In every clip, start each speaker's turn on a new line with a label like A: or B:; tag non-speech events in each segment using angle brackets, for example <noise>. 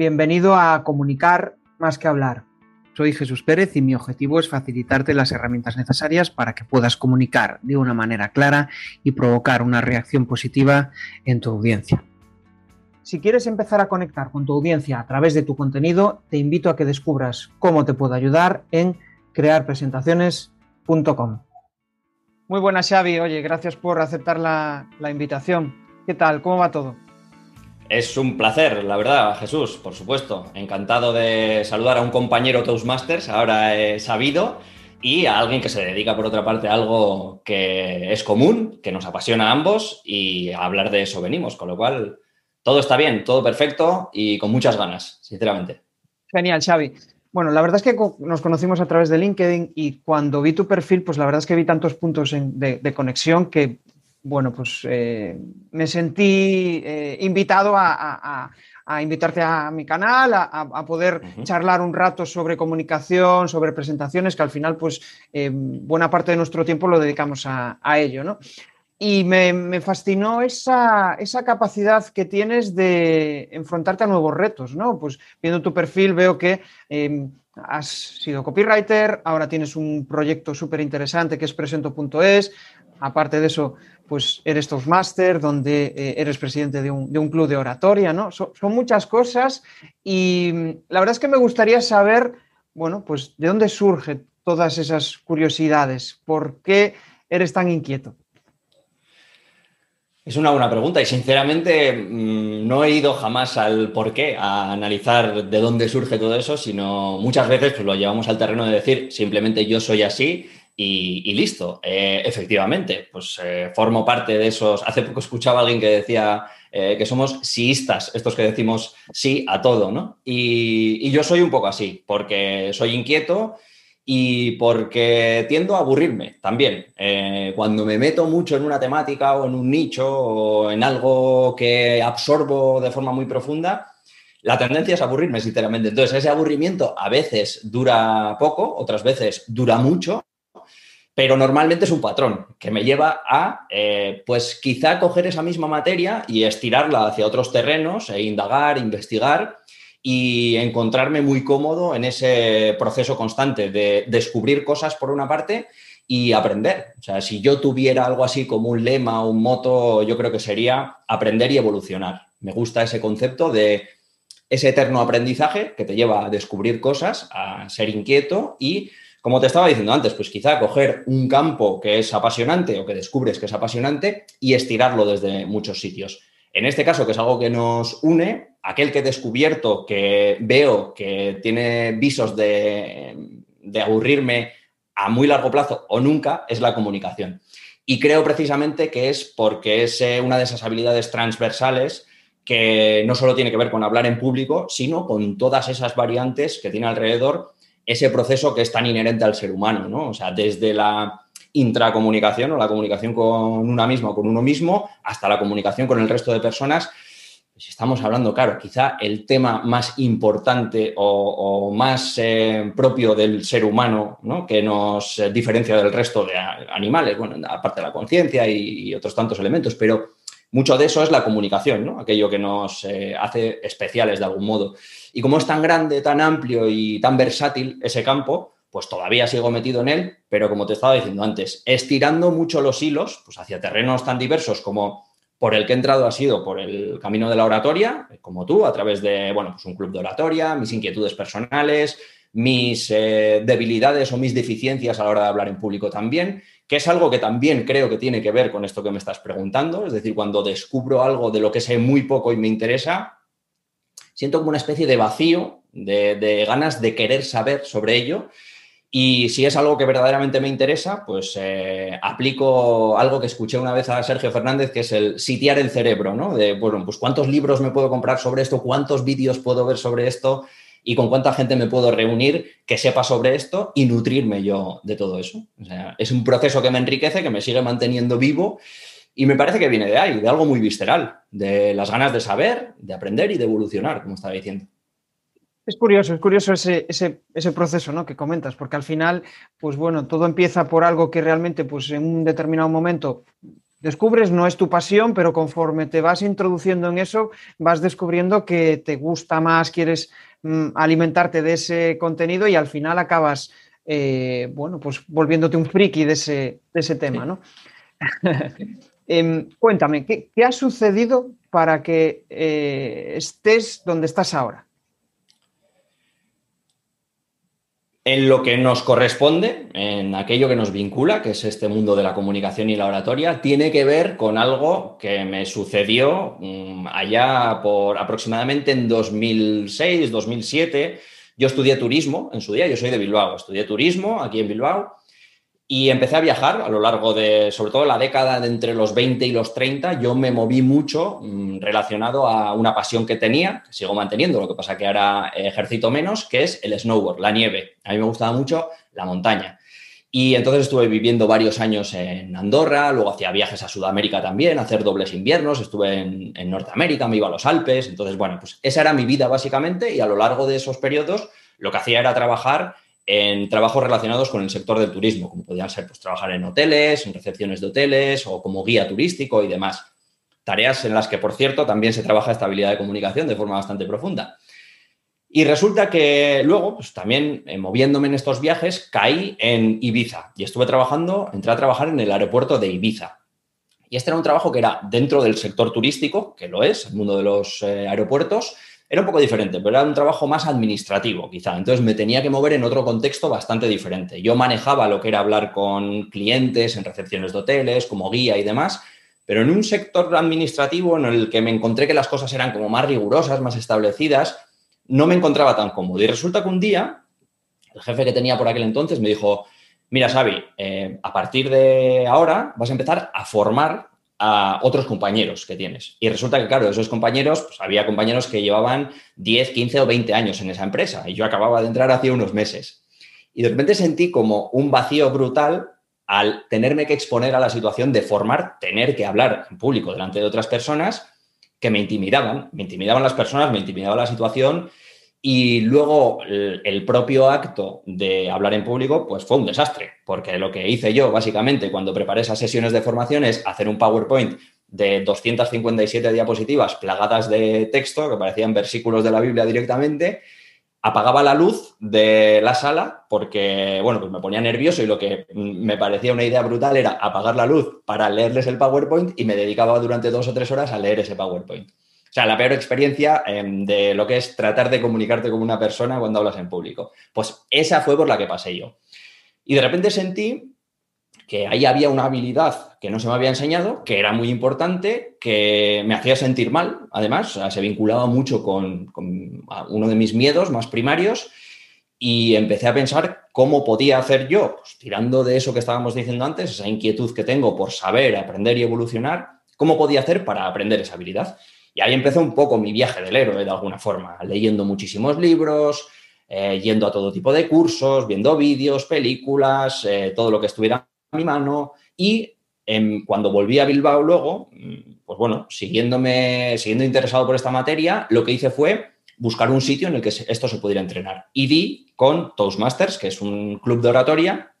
A: bienvenido a Comunicar más que hablar. Soy Jesús Pérez y mi objetivo es facilitarte las herramientas necesarias para que puedas comunicar de una manera clara y provocar una reacción positiva en tu audiencia. Si quieres empezar a conectar con tu audiencia a través de tu contenido, te invito a que descubras cómo te puedo ayudar en crearpresentaciones.com. Muy buenas, Xavi. Oye, gracias por aceptar la, la invitación. ¿Qué tal? ¿Cómo va todo?
B: Es un placer, la verdad, Jesús, por supuesto. Encantado de saludar a un compañero Toastmasters, ahora sabido, y a alguien que se dedica, por otra parte, a algo que es común, que nos apasiona a ambos, y a hablar de eso venimos, con lo cual todo está bien, todo perfecto y con muchas ganas, sinceramente.
A: Genial, Xavi. Bueno, la verdad es que nos conocimos a través de LinkedIn y cuando vi tu perfil, pues la verdad es que vi tantos puntos de, conexión que bueno, pues eh, me sentí eh, invitado a, invitarte a mi canal, a, poder charlar un rato sobre comunicación, sobre presentaciones, que al final, pues, eh, buena parte de nuestro tiempo lo dedicamos a, ello, ¿no? Y me, fascinó esa, esa, capacidad que tienes de enfrentarte a nuevos retos, ¿no? Pues viendo tu perfil veo que em, has sido copywriter, ahora tienes un proyecto súper interesante que es presento.es, aparte de eso, pues eres Toastmaster, donde eh, eres presidente de un, club de oratoria, ¿no? son muchas cosas y mm, la verdad es que me gustaría saber, bueno, pues de dónde surgen todas esas curiosidades, ¿por qué eres tan inquieto?
B: Es una buena pregunta y sinceramente mm, no he ido jamás al por qué, a analizar de dónde surge todo eso, sino muchas veces pues, lo llevamos al terreno de decir simplemente yo soy así y, listo. Eh, efectivamente, pues eh, formo parte de esos. Hace poco escuchaba a alguien que decía eh, que somos siistas, estos que decimos sí a todo, ¿no? Y, yo soy un poco así, porque soy inquieto y porque tiendo a aburrirme también. cuando me meto mucho en una temática o en un nicho o en algo que absorbo de forma muy profunda, la tendencia es aburrirme, sinceramente. Entonces, ese aburrimiento a veces dura poco, otras veces dura mucho, pero normalmente es un patrón que me lleva a, eh, pues quizá coger esa misma materia y estirarla hacia otros terrenos e indagar, investigar y encontrarme muy cómodo en ese proceso constante de descubrir cosas por una parte y aprender. O sea, si yo tuviera algo así como un lema, un moto, yo creo que sería aprender y evolucionar. Me gusta ese concepto de ese eterno aprendizaje que te lleva a descubrir cosas, a ser inquieto y como te estaba diciendo antes, pues quizá coger un campo que es apasionante o que descubres que es apasionante y estirarlo desde muchos sitios. En este caso, que es algo que nos une, aquel que he descubierto, que veo que tiene visos de, aburrirme a muy largo plazo o nunca, es la comunicación. Y creo precisamente que es porque es eh, una de esas habilidades transversales que no solo tiene que ver con hablar en público, sino con todas esas variantes que tiene alrededor ese proceso que es tan inherente al ser humano, ¿no? O sea, desde la intracomunicación o la comunicación con una misma o con uno mismo hasta la comunicación con el resto de personas. Si estamos hablando, claro, quizá el tema más importante o, más eh, propio del ser humano, ¿no? que nos eh, diferencia del resto de animales, bueno, aparte de la conciencia y, otros tantos elementos, pero mucho de eso es la comunicación, ¿no? aquello que nos eh, hace especiales de algún modo. Y como es tan grande, tan amplio y tan versátil ese campo, pues todavía sigo metido en él, pero como te estaba diciendo antes, estirando mucho los hilos pues hacia terrenos tan diversos como por el que he entrado ha sido por el camino de la oratoria, como tú, a través de, bueno, pues un club de oratoria, mis inquietudes personales, mis eh, debilidades o mis deficiencias a la hora de hablar en público también, que es algo que también creo que tiene que ver con esto que me estás preguntando, es decir, cuando descubro algo de lo que sé muy poco y me interesa, siento como una especie de vacío, de, ganas de querer saber sobre ello. Y si es algo que verdaderamente me interesa, pues eh, aplico algo que escuché una vez a Sergio Fernández, que es el sitiar el cerebro, ¿no? De, bueno, pues cuántos libros me puedo comprar sobre esto, cuántos vídeos puedo ver sobre esto y con cuánta gente me puedo reunir que sepa sobre esto y nutrirme yo de todo eso. Es un proceso que me enriquece, que me sigue manteniendo vivo y me parece que viene de ahí, de algo muy visceral, de las ganas de saber, de aprender y de evolucionar, como estaba diciendo.
A: Es curioso, es curioso ese, ese, proceso ¿no? que comentas, porque al final, pues bueno, todo empieza por algo que realmente, pues en un determinado momento descubres, no es tu pasión, pero conforme te vas introduciendo en eso, vas descubriendo que te gusta más, quieres mm, alimentarte de ese contenido y al final acabas, eh, bueno, pues volviéndote un friki de ese, de ese tema, ¿no? <laughs> Em, cuéntame, ¿qué, ha sucedido para que eh, estés donde estás ahora?
B: En lo que nos corresponde, en aquello que nos vincula, que es este mundo de la comunicación y la oratoria, tiene que ver con algo que me sucedió mm, allá por aproximadamente en 2006, 2007. Yo estudié turismo en su día, yo soy de Bilbao, estudié turismo aquí en Bilbao y empecé a viajar a lo largo de, sobre todo la década de entre los 20 y los 30, yo me moví mucho mm, relacionado a una pasión que tenía, que sigo manteniendo, lo que pasa que ahora ejercito menos, que es el snowboard, la nieve. A mí me gustaba mucho la montaña. Y entonces estuve viviendo varios años en Andorra, luego hacía viajes a Sudamérica también, hacer dobles inviernos, estuve en, en Norteamérica, me iba a los Alpes, entonces bueno, pues esa era mi vida básicamente y a lo largo de esos periodos lo que hacía era trabajar en trabajos relacionados con el sector del turismo, como podían ser pues, trabajar en hoteles, en recepciones de hoteles o como guía turístico y demás. Tareas en las que, por cierto, también se trabaja estabilidad de comunicación de forma bastante profunda. Y resulta que luego, pues también eh, moviéndome en estos viajes, caí en Ibiza y estuve trabajando, entré a trabajar en el aeropuerto de Ibiza. Y este era un trabajo que era dentro del sector turístico, que lo es, el mundo de los eh, aeropuertos, era un poco diferente, pero era un trabajo más administrativo, quizá. Entonces me tenía que mover en otro contexto bastante diferente. Yo manejaba lo que era hablar con clientes en recepciones de hoteles, como guía y demás, pero en un sector administrativo en el que me encontré que las cosas eran como más rigurosas, más establecidas, no me encontraba tan cómodo. Y resulta que un día, el jefe que tenía por aquel entonces me dijo, mira, Xavi, eh, a partir de ahora vas a empezar a formar a otros compañeros que tienes. Y resulta que, claro, esos compañeros, pues había compañeros que llevaban 10, 15 o 20 años en esa empresa y yo acababa de entrar hace unos meses. Y de repente sentí como un vacío brutal al tenerme que exponer a la situación de formar, tener que hablar en público delante de otras personas que me intimidaban, me intimidaban las personas, me intimidaba la situación y luego el, propio acto de hablar en público, pues fue un desastre, porque lo que hice yo básicamente cuando preparé esas sesiones de formación es hacer un PowerPoint de 257 diapositivas plagadas de texto, que parecían versículos de la Biblia directamente, apagaba la luz de la sala porque, bueno, pues me ponía nervioso y lo que me parecía una idea brutal era apagar la luz para leerles el PowerPoint y me dedicaba durante dos o tres horas a leer ese PowerPoint. O sea, la peor experiencia em, de lo que es tratar de comunicarte con una persona cuando hablas en público. Pues esa fue por la que pasé yo. Y de repente sentí que ahí había una habilidad que no se me había enseñado, que era muy importante, que me hacía sentir mal, además, se vinculaba mucho con, uno de mis miedos más primarios y empecé a pensar cómo podía hacer yo, pues, tirando de eso que estábamos diciendo antes, esa inquietud que tengo por saber, aprender y evolucionar, cómo podía hacer para aprender esa habilidad. Y ahí empezó un poco mi viaje del héroe, de alguna forma, leyendo muchísimos libros, eh, yendo a todo tipo de cursos, viendo vídeos, películas, eh, todo lo que estuviera a mi mano. Y em, cuando volví a Bilbao luego, mm, pues bueno, siguiéndome, siguiendo interesado por esta materia, lo que hice fue buscar un sitio en el que esto se pudiera entrenar. Y di con Toastmasters, que es un club de oratoria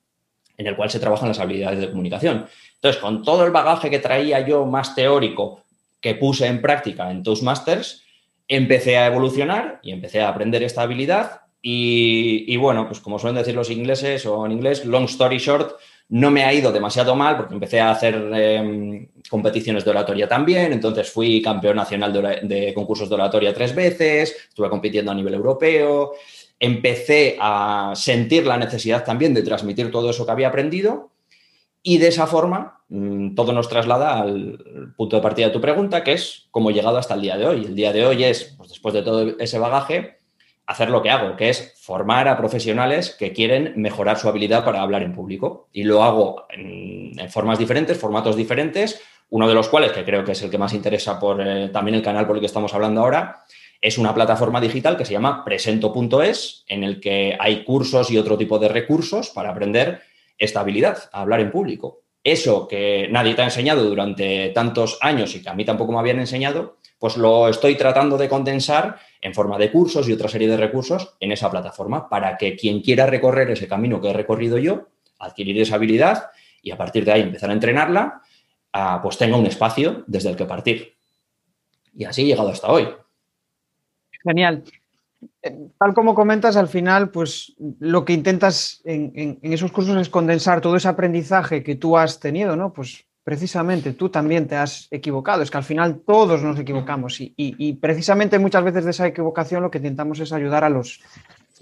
B: en el cual se trabajan las habilidades de comunicación. Entonces, con todo el bagaje que traía yo más teórico, que puse en práctica en Toastmasters, empecé a evolucionar y empecé a aprender esta habilidad. Y, bueno, pues como suelen decir los ingleses o en inglés, long story short, no me ha ido demasiado mal porque empecé a hacer em, competiciones de oratoria también, entonces fui campeón nacional de, concursos de oratoria tres veces, estuve compitiendo a nivel europeo, empecé a sentir la necesidad también de transmitir todo eso que había aprendido y de esa forma, todo nos traslada al punto de partida de tu pregunta, que es cómo he llegado hasta el día de hoy. El día de hoy es, pues después de todo ese bagaje, hacer lo que hago, que es formar a profesionales que quieren mejorar su habilidad para hablar en público. Y lo hago en, formas diferentes, formatos diferentes, uno de los cuales, que creo que es el que más interesa por eh, también el canal por el que estamos hablando ahora, es una plataforma digital que se llama presento.es, en el que hay cursos y otro tipo de recursos para aprender esta habilidad, a hablar en público. Eso que nadie te ha enseñado durante tantos años y que a mí tampoco me habían enseñado, pues lo estoy tratando de condensar en forma de cursos y otra serie de recursos en esa plataforma para que quien quiera recorrer ese camino que he recorrido yo, adquirir esa habilidad y a partir de ahí empezar a entrenarla, pues tenga un espacio desde el que partir. Y así he llegado hasta hoy.
A: Genial. Tal como comentas, al final, pues lo que intentas en, esos cursos es condensar todo ese aprendizaje que tú has tenido, ¿no? Pues precisamente tú también te has equivocado. Es que al final todos nos equivocamos y, precisamente muchas veces de esa equivocación lo que intentamos es ayudar a los,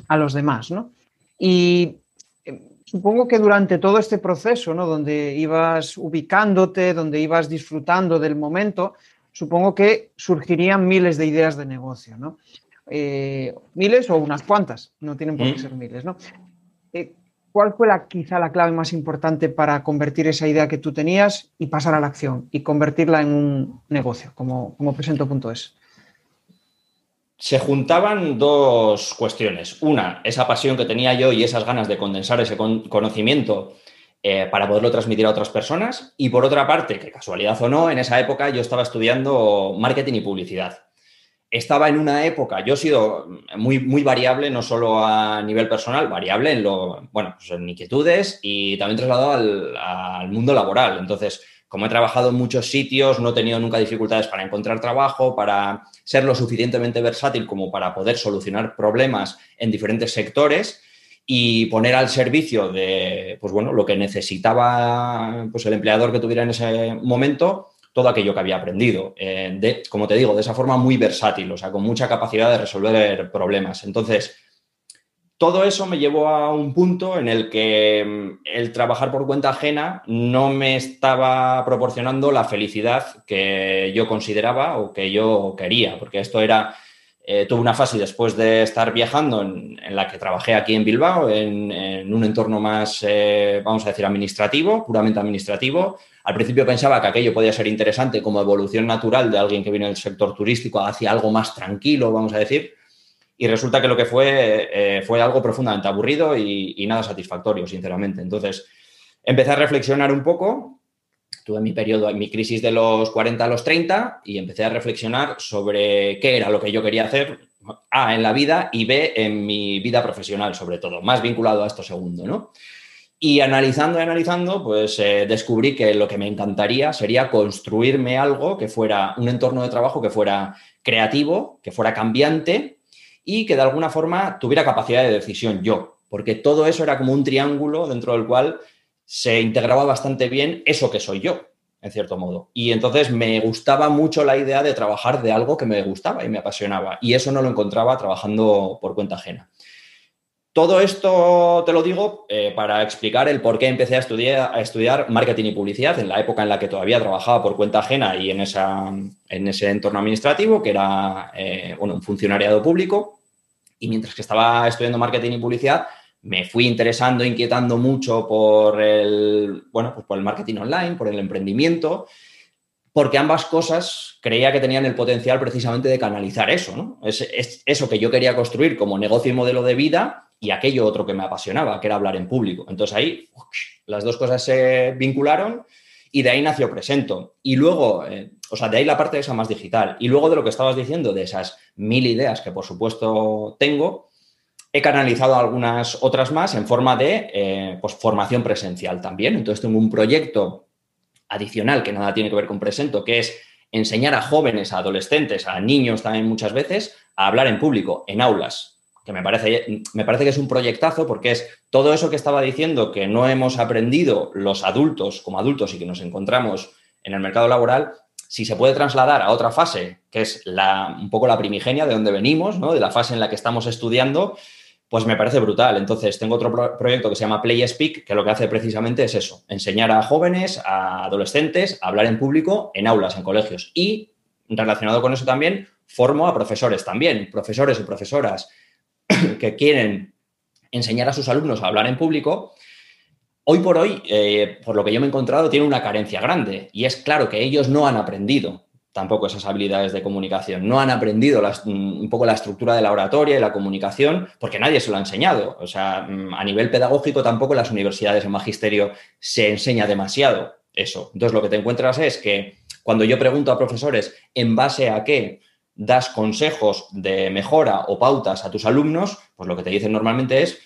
A: a los demás, ¿no? Y eh, supongo que durante todo este proceso, ¿no? Donde ibas ubicándote, donde ibas disfrutando del momento, supongo que surgirían miles de ideas de negocio, ¿no? Eh, miles o unas cuantas, no tienen por qué mm. ser miles, ¿no? Eh, ¿Cuál fue la, quizá la clave más importante para convertir esa idea que tú tenías y pasar a la acción y convertirla en un negocio, como, como presento.es?
B: Se juntaban dos cuestiones. Una, esa pasión que tenía yo y esas ganas de condensar ese conocimiento eh, para poderlo transmitir a otras personas. Y por otra parte, que casualidad o no, en esa época yo estaba estudiando marketing y publicidad estaba en una época, yo he sido muy, muy variable, no solo a nivel personal, variable en lo, bueno, pues en inquietudes y también trasladado al, al, mundo laboral. Entonces, como he trabajado en muchos sitios, no he tenido nunca dificultades para encontrar trabajo, para ser lo suficientemente versátil como para poder solucionar problemas en diferentes sectores y poner al servicio de, pues bueno, lo que necesitaba pues el empleador que tuviera en ese momento todo aquello que había aprendido. Eh, de, como te digo, de esa forma muy versátil, o sea, con mucha capacidad de resolver problemas. Entonces, todo eso me llevó a un punto en el que mm, el trabajar por cuenta ajena no me estaba proporcionando la felicidad que yo consideraba o que yo quería, porque esto era, eh, tuve una fase después de estar viajando en, la que trabajé aquí en Bilbao, en, un entorno más, eh, vamos a decir, administrativo, puramente administrativo, al principio pensaba que aquello podía ser interesante como evolución natural de alguien que viene del sector turístico hacia algo más tranquilo, vamos a decir, y resulta que lo que fue eh, fue algo profundamente aburrido y, nada satisfactorio, sinceramente. Entonces, empecé a reflexionar un poco, tuve mi periodo, mi crisis de los 40 a los 30 y empecé a reflexionar sobre qué era lo que yo quería hacer, A, en la vida y B, en mi vida profesional, sobre todo, más vinculado a esto segundo, ¿no? Y analizando y analizando, pues eh, descubrí que lo que me encantaría sería construirme algo que fuera un entorno de trabajo que fuera creativo, que fuera cambiante y que de alguna forma tuviera capacidad de decisión yo, porque todo eso era como un triángulo dentro del cual se integraba bastante bien eso que soy yo, en cierto modo. Y entonces me gustaba mucho la idea de trabajar de algo que me gustaba y me apasionaba, y eso no lo encontraba trabajando por cuenta ajena. Todo esto te lo digo eh, para explicar el por qué empecé a estudiar, a estudiar marketing y publicidad en la época en la que todavía trabajaba por cuenta ajena y en, esa, en ese entorno administrativo, que era eh, un funcionariado público. Y mientras que estaba estudiando marketing y publicidad, me fui interesando, inquietando mucho por el, bueno, pues por el marketing online, por el emprendimiento, porque ambas cosas creía que tenían el potencial precisamente de canalizar eso, ¿no? es eso que yo quería construir como negocio y modelo de vida y aquello otro que me apasionaba, que era hablar en público. Entonces ahí las dos cosas se vincularon y de ahí nació Presento. Y luego, eh, o sea, de ahí la parte de esa más digital. Y luego de lo que estabas diciendo, de esas mil ideas que por supuesto tengo, he canalizado algunas otras más en forma de eh, pues, formación presencial también. Entonces tengo un proyecto adicional que nada tiene que ver con Presento, que es enseñar a jóvenes, a adolescentes, a niños también muchas veces, a hablar en público, en aulas que me parece, me parece que es un proyectazo porque es todo eso que estaba diciendo que no hemos aprendido los adultos como adultos y que nos encontramos en el mercado laboral, si se puede trasladar a otra fase, que es la, un poco la primigenia de donde venimos, ¿no? de la fase en la que estamos estudiando, pues me parece brutal. Entonces, tengo otro proyecto que se llama Play Speak, que lo que hace precisamente es eso, enseñar a jóvenes, a adolescentes, a hablar en público en aulas, en colegios. Y relacionado con eso también, formo a profesores también, profesores y profesoras <coughs> que quieren enseñar a sus alumnos a hablar en público, hoy por hoy, eh, por lo que yo me he encontrado, tiene una carencia grande. Y es claro que ellos no han aprendido tampoco esas habilidades de comunicación, no han aprendido mm, un poco la estructura de la oratoria y la comunicación, porque nadie se lo ha enseñado. O sea, mm, a nivel pedagógico tampoco en las universidades en magisterio se enseña demasiado eso. Entonces, lo que te encuentras es que cuando yo pregunto a profesores en base a qué das consejos de mejora o pautas a tus alumnos, pues lo que te dicen normalmente es,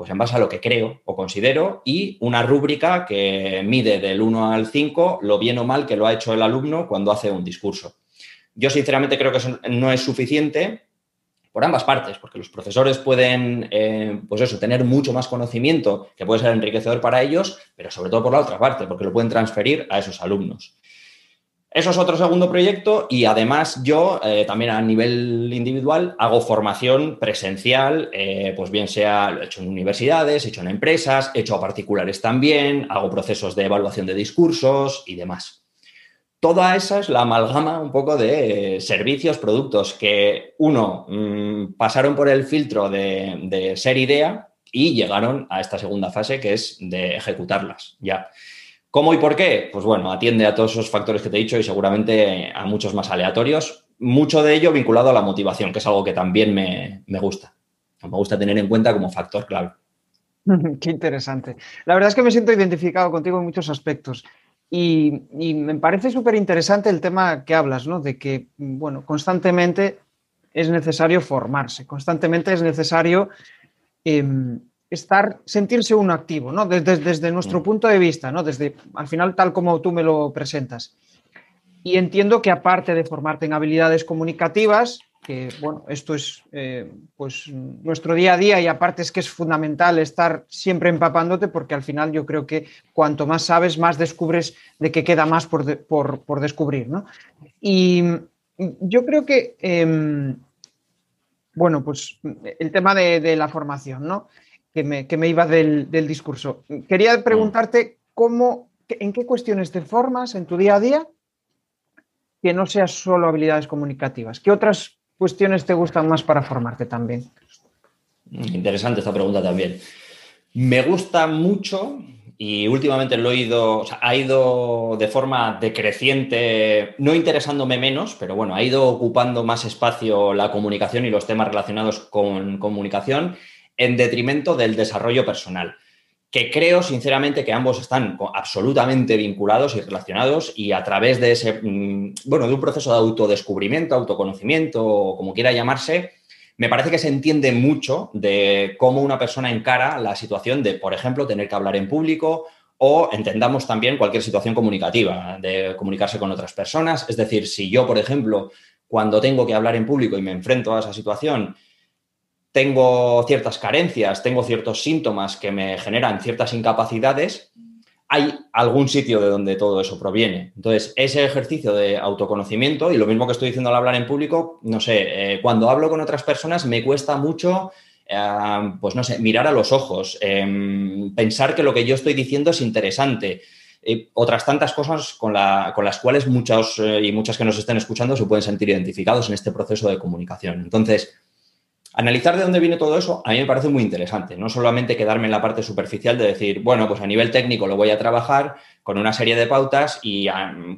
B: pues en base a lo que creo o considero, y una rúbrica que mide del 1 al 5 lo bien o mal que lo ha hecho el alumno cuando hace un discurso. Yo sinceramente creo que eso no es suficiente por ambas partes, porque los profesores pueden, eh, pues eso, tener mucho más conocimiento que puede ser enriquecedor para ellos, pero sobre todo por la otra parte, porque lo pueden transferir a esos alumnos. Eso es otro segundo proyecto y además yo eh, también a nivel individual hago formación presencial, eh, pues bien sea lo he hecho en universidades, he hecho en empresas, he hecho a particulares también, hago procesos de evaluación de discursos y demás. Toda esa es la amalgama un poco de servicios, productos que uno mm, pasaron por el filtro de, de ser idea y llegaron a esta segunda fase que es de ejecutarlas ya. ¿Cómo y por qué? Pues bueno, atiende a todos esos factores que te he dicho y seguramente a muchos más aleatorios. Mucho de ello vinculado a la motivación, que es algo que también me, gusta. Me gusta tener en cuenta como factor clave. <laughs>
A: Qué interesante. La verdad es que me siento identificado contigo en muchos aspectos. Y, me parece súper interesante el tema que hablas, ¿no? De que, bueno, constantemente es necesario formarse, constantemente es necesario em, estar, sentirse uno activo, ¿no? Desde, desde nuestro mm. punto de vista, ¿no? Desde, al final, tal como tú me lo presentas. Y entiendo que aparte de formarte en habilidades comunicativas, que bueno, esto es eh, pues nuestro día a día y aparte es que es fundamental estar siempre empapándote porque al final yo creo que cuanto más sabes, más descubres de que queda más por, por, descubrir, ¿no? Y yo creo que, em, bueno, pues el tema de, de la formación, ¿no? Que me, iba del, discurso. Quería mm. preguntarte cómo, en qué cuestiones te formas en tu día a día que no seas solo habilidades comunicativas. ¿Qué otras cuestiones te gustan más para formarte también?
B: Interesante esta pregunta también. Me gusta mucho y últimamente lo he ido, ha ido de forma decreciente, no interesándome menos, pero bueno, ha ido ocupando más espacio la comunicación y los temas relacionados con comunicación en detrimento del desarrollo personal, que creo sinceramente que ambos están absolutamente vinculados y relacionados y a través de ese, mm, bueno, de un proceso de autodescubrimiento, autoconocimiento, o como quiera llamarse, me parece que se entiende mucho de cómo una persona encara la situación de, por ejemplo, tener que hablar en público o entendamos también cualquier situación comunicativa, de comunicarse con otras personas. Es decir, si yo, por ejemplo, cuando tengo que hablar en público y me enfrento a esa situación, tengo ciertas carencias, tengo ciertos síntomas que me generan ciertas incapacidades, hay algún sitio de donde todo eso proviene. Entonces, ese ejercicio de autoconocimiento, y lo mismo que estoy diciendo al hablar en público, no sé, eh, cuando hablo con otras personas me cuesta mucho, eh, pues no sé, mirar a los ojos, em, pensar que lo que yo estoy diciendo es interesante. otras tantas cosas con, con, las cuales muchos eh, y muchas que nos estén escuchando se pueden sentir identificados en este proceso de comunicación. Entonces, Analizar de dónde viene todo eso a mí me parece muy interesante, no solamente quedarme en la parte superficial de decir, bueno, pues a nivel técnico lo voy a trabajar con una serie de pautas y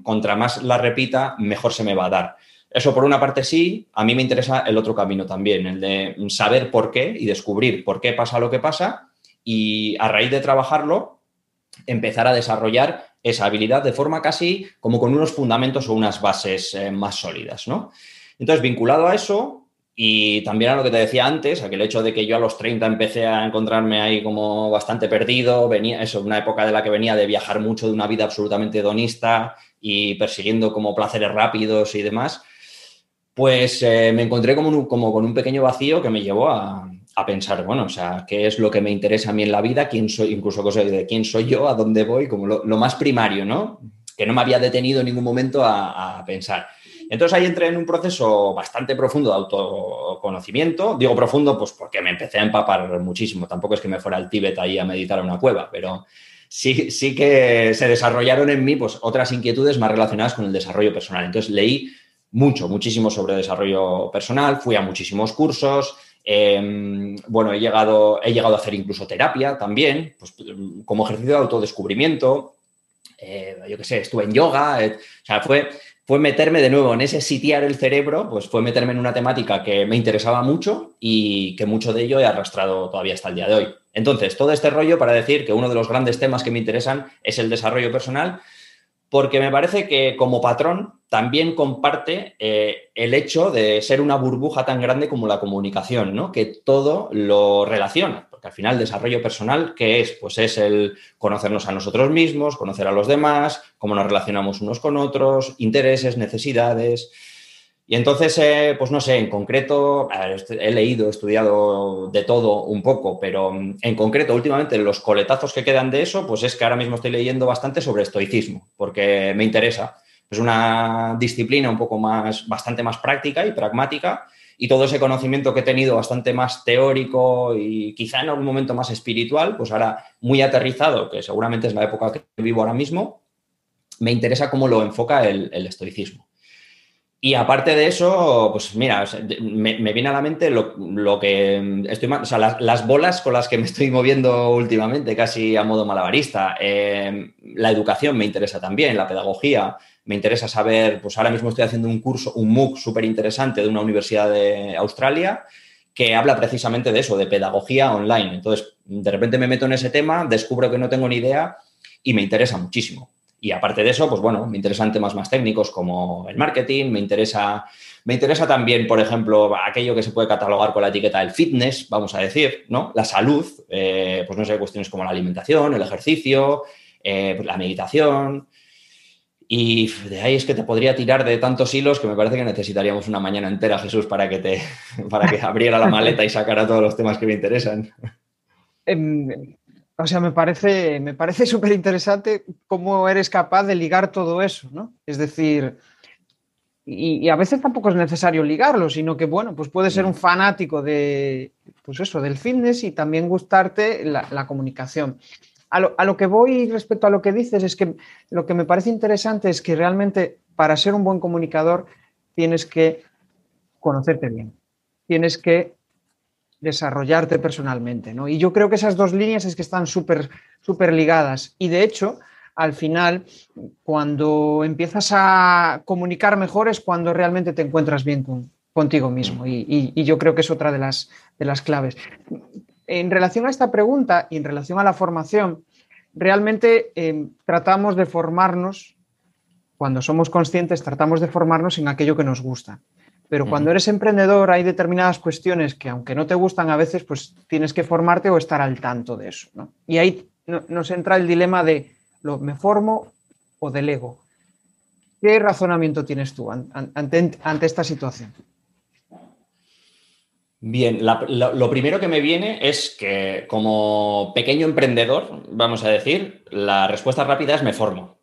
B: contra más la repita, mejor se me va a dar. Eso por una parte sí, a mí me interesa el otro camino también, el de saber por qué y descubrir por qué pasa lo que pasa y a raíz de trabajarlo, empezar a desarrollar esa habilidad de forma casi como con unos fundamentos o unas bases eh, más sólidas, ¿no? Entonces, vinculado a eso, y también a lo que te decía antes, aquel hecho de que yo a los 30 empecé a encontrarme ahí como bastante perdido, venía eso, una época de la que venía de viajar mucho, de una vida absolutamente hedonista y persiguiendo como placeres rápidos y demás, pues eh, me encontré como, como, con un pequeño vacío que me llevó a, pensar, bueno, o sea, qué es lo que me interesa a mí en la vida, quién soy, incluso cosas de quién soy yo, a dónde voy, como lo, más primario, ¿no? Que no me había detenido en ningún momento a pensar. Entonces ahí entré en un proceso bastante profundo de autoconocimiento. Digo profundo, pues porque me empecé a empapar muchísimo. Tampoco es que me fuera al Tíbet ahí a meditar a una cueva, pero sí, sí que se desarrollaron en mí pues, otras inquietudes más relacionadas con el desarrollo personal. Entonces leí mucho, muchísimo sobre desarrollo personal, fui a muchísimos cursos. Em, bueno, he llegado, he llegado a hacer incluso terapia también, pues, como ejercicio de autodescubrimiento. Eh, yo qué sé, estuve en yoga. O sea, fue fue meterme de nuevo en ese sitiar el cerebro, pues fue meterme en una temática que me interesaba mucho y que mucho de ello he arrastrado todavía hasta el día de hoy. Entonces, todo este rollo para decir que uno de los grandes temas que me interesan es el desarrollo personal, porque me parece que como patrón también comparte eh, el hecho de ser una burbuja tan grande como la comunicación, ¿no? Que todo lo relaciona que al final desarrollo personal, ¿qué es? Pues es el conocernos a nosotros mismos, conocer a los demás, cómo nos relacionamos unos con otros, intereses, necesidades. Y entonces, eh, pues no sé, en concreto, he leído, he estudiado de todo un poco, pero mm, en concreto, últimamente, los coletazos que quedan de eso, pues es que ahora mismo estoy leyendo bastante sobre estoicismo, porque me interesa. Es una disciplina un poco más, bastante más práctica y pragmática, y todo ese conocimiento que he tenido bastante más teórico y quizá en algún momento más espiritual, pues ahora muy aterrizado, que seguramente es la época que vivo ahora mismo, me interesa cómo lo enfoca el estoicismo. Y aparte de eso, pues mira, me, viene a la mente lo, que estoy, o sea, las, bolas con las que me estoy moviendo últimamente, casi a modo malabarista. Em, la educación me interesa también, la pedagogía. Me interesa saber, pues ahora mismo estoy haciendo un curso, un MOOC súper interesante de una universidad de Australia que habla precisamente de eso, de pedagogía online. Entonces, de repente me meto en ese tema, descubro que no tengo ni idea y me interesa muchísimo. Y aparte de eso, pues bueno, me interesan temas más técnicos como el marketing, me interesa, me interesa también, por ejemplo, aquello que se puede catalogar con la etiqueta del fitness, vamos a decir, ¿no? La salud, eh, pues no sé, cuestiones como la alimentación, el ejercicio, eh, pues la meditación. Y de ahí es que te podría tirar de tantos hilos que me parece que necesitaríamos una mañana entera, Jesús, para que te <laughs> para que abriera la maleta y sacara todos los temas que me interesan.
A: Em, o sea, me parece, me parece súper interesante cómo eres capaz de ligar todo eso, ¿no? Es decir, y, a veces tampoco es necesario ligarlo, sino que, bueno, pues puedes ser un fanático de, pues eso, del fitness y también gustarte la, comunicación. A lo, que voy respecto a lo que dices es que lo que me parece interesante es que realmente para ser un buen comunicador tienes que conocerte bien, tienes que desarrollarte personalmente. ¿no? Y yo creo que esas dos líneas es que están súper súper ligadas. Y de hecho, al final, cuando empiezas a comunicar mejor es cuando realmente te encuentras bien contigo mismo. Y, yo creo que es otra de las, de las claves. En relación a esta pregunta y en relación a la formación, realmente eh, tratamos de formarnos, cuando somos conscientes, tratamos de formarnos en aquello que nos gusta. Pero cuando eres emprendedor hay determinadas cuestiones que aunque no te gustan a veces, pues tienes que formarte o estar al tanto de eso. Y ahí nos entra el dilema de lo me formo o delego. ¿Qué razonamiento tienes tú ante, esta situación?
B: Bien, lo, primero que me viene es que como pequeño emprendedor, vamos a decir, la respuesta rápida es me formo.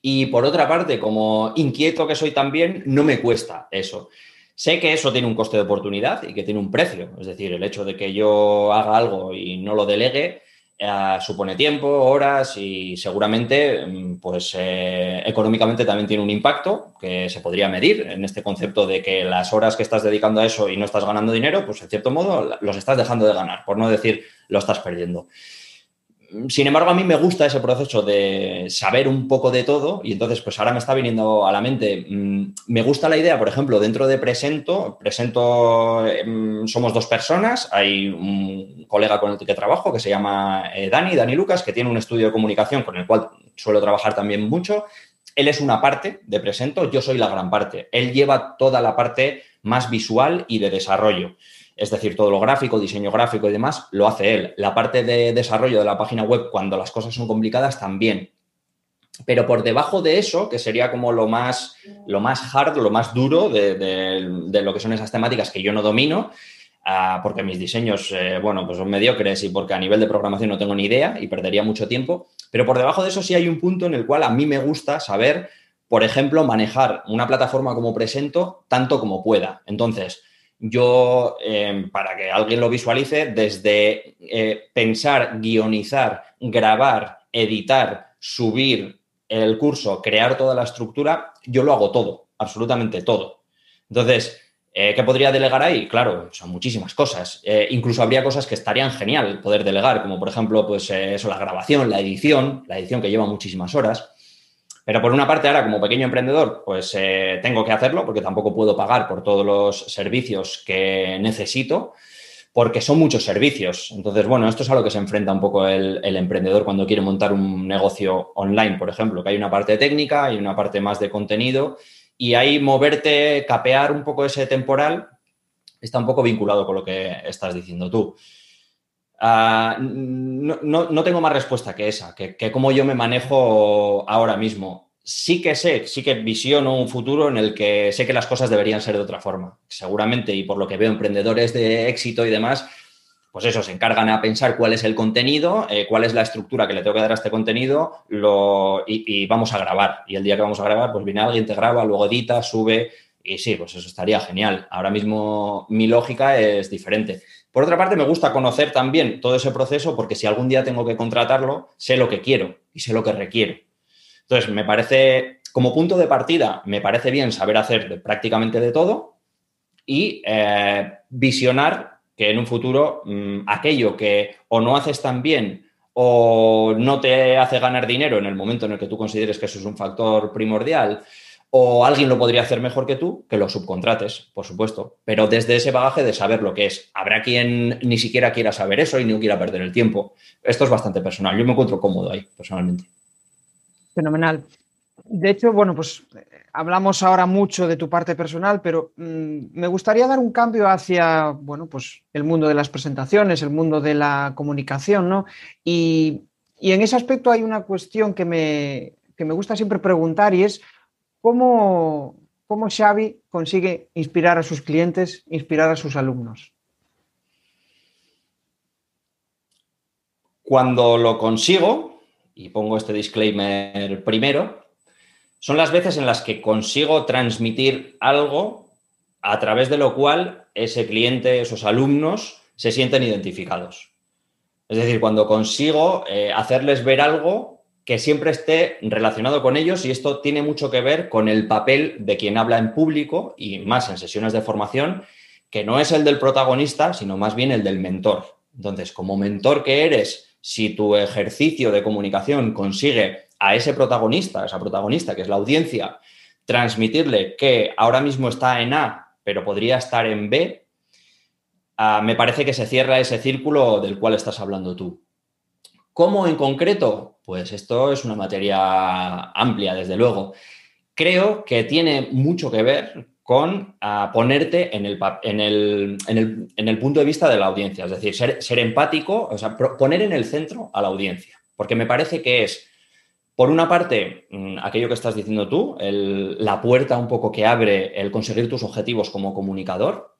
B: Y por otra parte, como inquieto que soy también, no me cuesta eso. Sé que eso tiene un coste de oportunidad y que tiene un precio. Es decir, el hecho de que yo haga algo y no lo delegue eh, supone tiempo, horas y seguramente, mm, pues eh, económicamente también tiene un impacto que se podría medir en este concepto de que las horas que estás dedicando a eso y no estás ganando dinero, pues en cierto modo los estás dejando de ganar, por no decir lo estás perdiendo. Sin embargo, a mí me gusta ese proceso de saber un poco de todo y entonces pues ahora me está viniendo a la mente, mm, me gusta la idea, por ejemplo, dentro de Presento, Presento em, somos dos personas, hay un colega con el que trabajo que se llama eh, Dani, Dani Lucas, que tiene un estudio de comunicación con el cual suelo trabajar también mucho. Él es una parte de Presento, yo soy la gran parte. Él lleva toda la parte más visual y de desarrollo es decir, todo lo gráfico, diseño gráfico y demás, lo hace él. La parte de desarrollo de la página web, cuando las cosas son complicadas, también. Pero por debajo de eso, que sería como lo más, lo más hard, lo más duro de, lo que son esas temáticas que yo no domino, ah, porque mis diseños, eh, bueno, pues son mediocres y porque a nivel de programación no tengo ni idea y perdería mucho tiempo. Pero por debajo de eso sí hay un punto en el cual a mí me gusta saber, por ejemplo, manejar una plataforma como Presento tanto como pueda. Entonces, yo, em, para que alguien lo visualice, desde eh, pensar, guionizar, grabar, editar, subir el curso, crear toda la estructura, yo lo hago todo, absolutamente todo. Entonces, eh, ¿qué podría delegar ahí? Claro, son muchísimas cosas. Eh, incluso habría cosas que estarían genial poder delegar, como por ejemplo, pues eso, la grabación, la edición, la edición que lleva muchísimas horas. Pero por una parte, ahora como pequeño emprendedor, pues eh, tengo que hacerlo porque tampoco puedo pagar por todos los servicios que necesito, porque son muchos servicios. Entonces, bueno, esto es a lo que se enfrenta un poco el, emprendedor cuando quiere montar un negocio online, por ejemplo, que hay una parte técnica, y una parte más de contenido, y ahí moverte, capear un poco ese temporal, está un poco vinculado con lo que estás diciendo tú. Ah, no, tengo más respuesta que esa, que, que cómo yo me manejo ahora mismo. Sí que sé, sí que visiono un futuro en el que sé que las cosas deberían ser de otra forma. Seguramente, y por lo que veo, emprendedores de éxito y demás, pues eso, se encargan a pensar cuál es el contenido, eh, cuál es la estructura que le tengo que dar a este contenido lo, y, vamos a grabar. Y el día que vamos a grabar, pues viene alguien, te graba, luego edita, sube y sí, pues eso estaría genial. Ahora mismo mi lógica es diferente. Por otra parte, me gusta conocer también todo ese proceso porque si algún día tengo que contratarlo, sé lo que quiero y sé lo que requiero. Entonces, me parece, como punto de partida, me parece bien saber hacer prácticamente de todo y eh, visionar que en un futuro mm, aquello que o no haces tan bien o no te hace ganar dinero en el momento en el que tú consideres que eso es un factor primordial, o alguien lo podría hacer mejor que tú, que lo subcontrates, por supuesto, pero desde ese bagaje de saber lo que es. Habrá quien ni siquiera quiera saber eso y no quiera perder el tiempo. Esto es bastante personal. Yo me encuentro cómodo ahí, personalmente.
A: Fenomenal. De hecho, bueno, pues hablamos ahora mucho de tu parte personal, pero mm, me gustaría dar un cambio hacia, bueno, pues el mundo de las presentaciones, el mundo de la comunicación, ¿no? Y, en ese aspecto hay una cuestión que me, me gusta siempre preguntar y es cómo, cómo Xavi consigue inspirar a sus clientes, inspirar a sus alumnos.
B: Cuando lo consigo, y pongo este disclaimer primero, son las veces en las que consigo transmitir algo a través de lo cual ese cliente, esos alumnos, se sienten identificados. Es decir, cuando consigo eh, hacerles ver algo que siempre esté relacionado con ellos y esto tiene mucho que ver con el papel de quien habla en público y más en sesiones de formación, que no es el del protagonista, sino más bien el del mentor. Entonces, como mentor que eres, si tu ejercicio de comunicación consigue a ese protagonista, a esa protagonista que es la audiencia, transmitirle que ahora mismo está en A, pero podría estar en B, ah, me parece que se cierra ese círculo del cual estás hablando tú. ¿Cómo en concreto? Pues esto es una materia amplia, desde luego. Creo que tiene mucho que ver con ah, ponerte en el, en, el, punto de vista de la audiencia, es decir, ser, ser empático, o sea, poner en el centro a la audiencia, porque me parece que es por una parte, mm, aquello que estás diciendo tú, la puerta un poco que abre el conseguir tus objetivos como comunicador.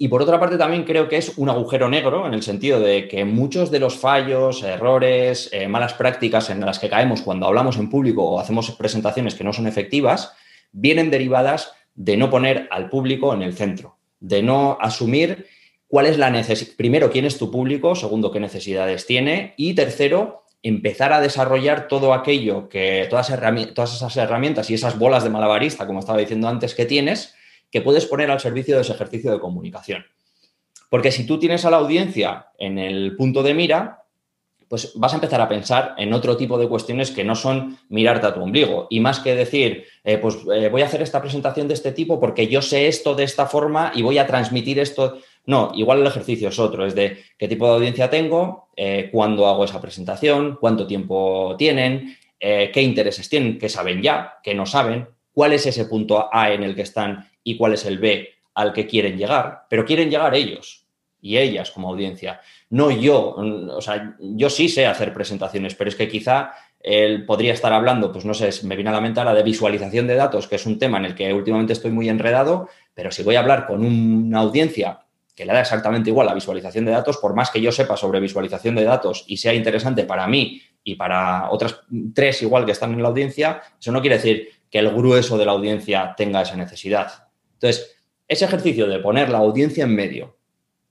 B: Y por otra parte, también creo que es un agujero negro en el sentido de que muchos de los fallos, errores, eh, malas prácticas en las que caemos cuando hablamos en público o hacemos presentaciones que no son efectivas, vienen derivadas de no poner al público en el centro, de no asumir cuál es la necesidad, primero, quién es tu público, segundo, qué necesidades tiene y tercero, empezar a desarrollar todo aquello que, todas, todas esas herramientas y esas bolas de malabarista, como estaba diciendo antes, que tienes, que puedes poner al servicio de ese ejercicio de comunicación. Porque si tú tienes a la audiencia en el punto de mira, pues vas a empezar a pensar en otro tipo de cuestiones que no son mirarte a tu ombligo. Y más que decir, eh, pues eh, voy a hacer esta presentación de este tipo porque yo sé esto de esta forma y voy a transmitir esto. No, igual el ejercicio es otro, es de qué tipo de audiencia tengo, eh, cuándo hago esa presentación, cuánto tiempo tienen, qué intereses tienen, qué saben ya, qué no saben, cuál es ese punto A en el que están y cuál es el B al que quieren llegar, pero quieren llegar ellos y ellas como audiencia. No yo, o sea, yo sí sé hacer presentaciones, pero es que quizá él podría estar hablando, pues no sé, me viene a la mente la de visualización de datos, que es un tema en el que últimamente estoy muy enredado, pero si voy a hablar con una audiencia que le da exactamente igual la visualización de datos, por más que yo sepa sobre visualización de datos y sea interesante para mí y para otras tres igual que están en la audiencia, eso no quiere decir que el grueso de la audiencia tenga esa necesidad. Entonces, ese ejercicio de poner la audiencia en medio,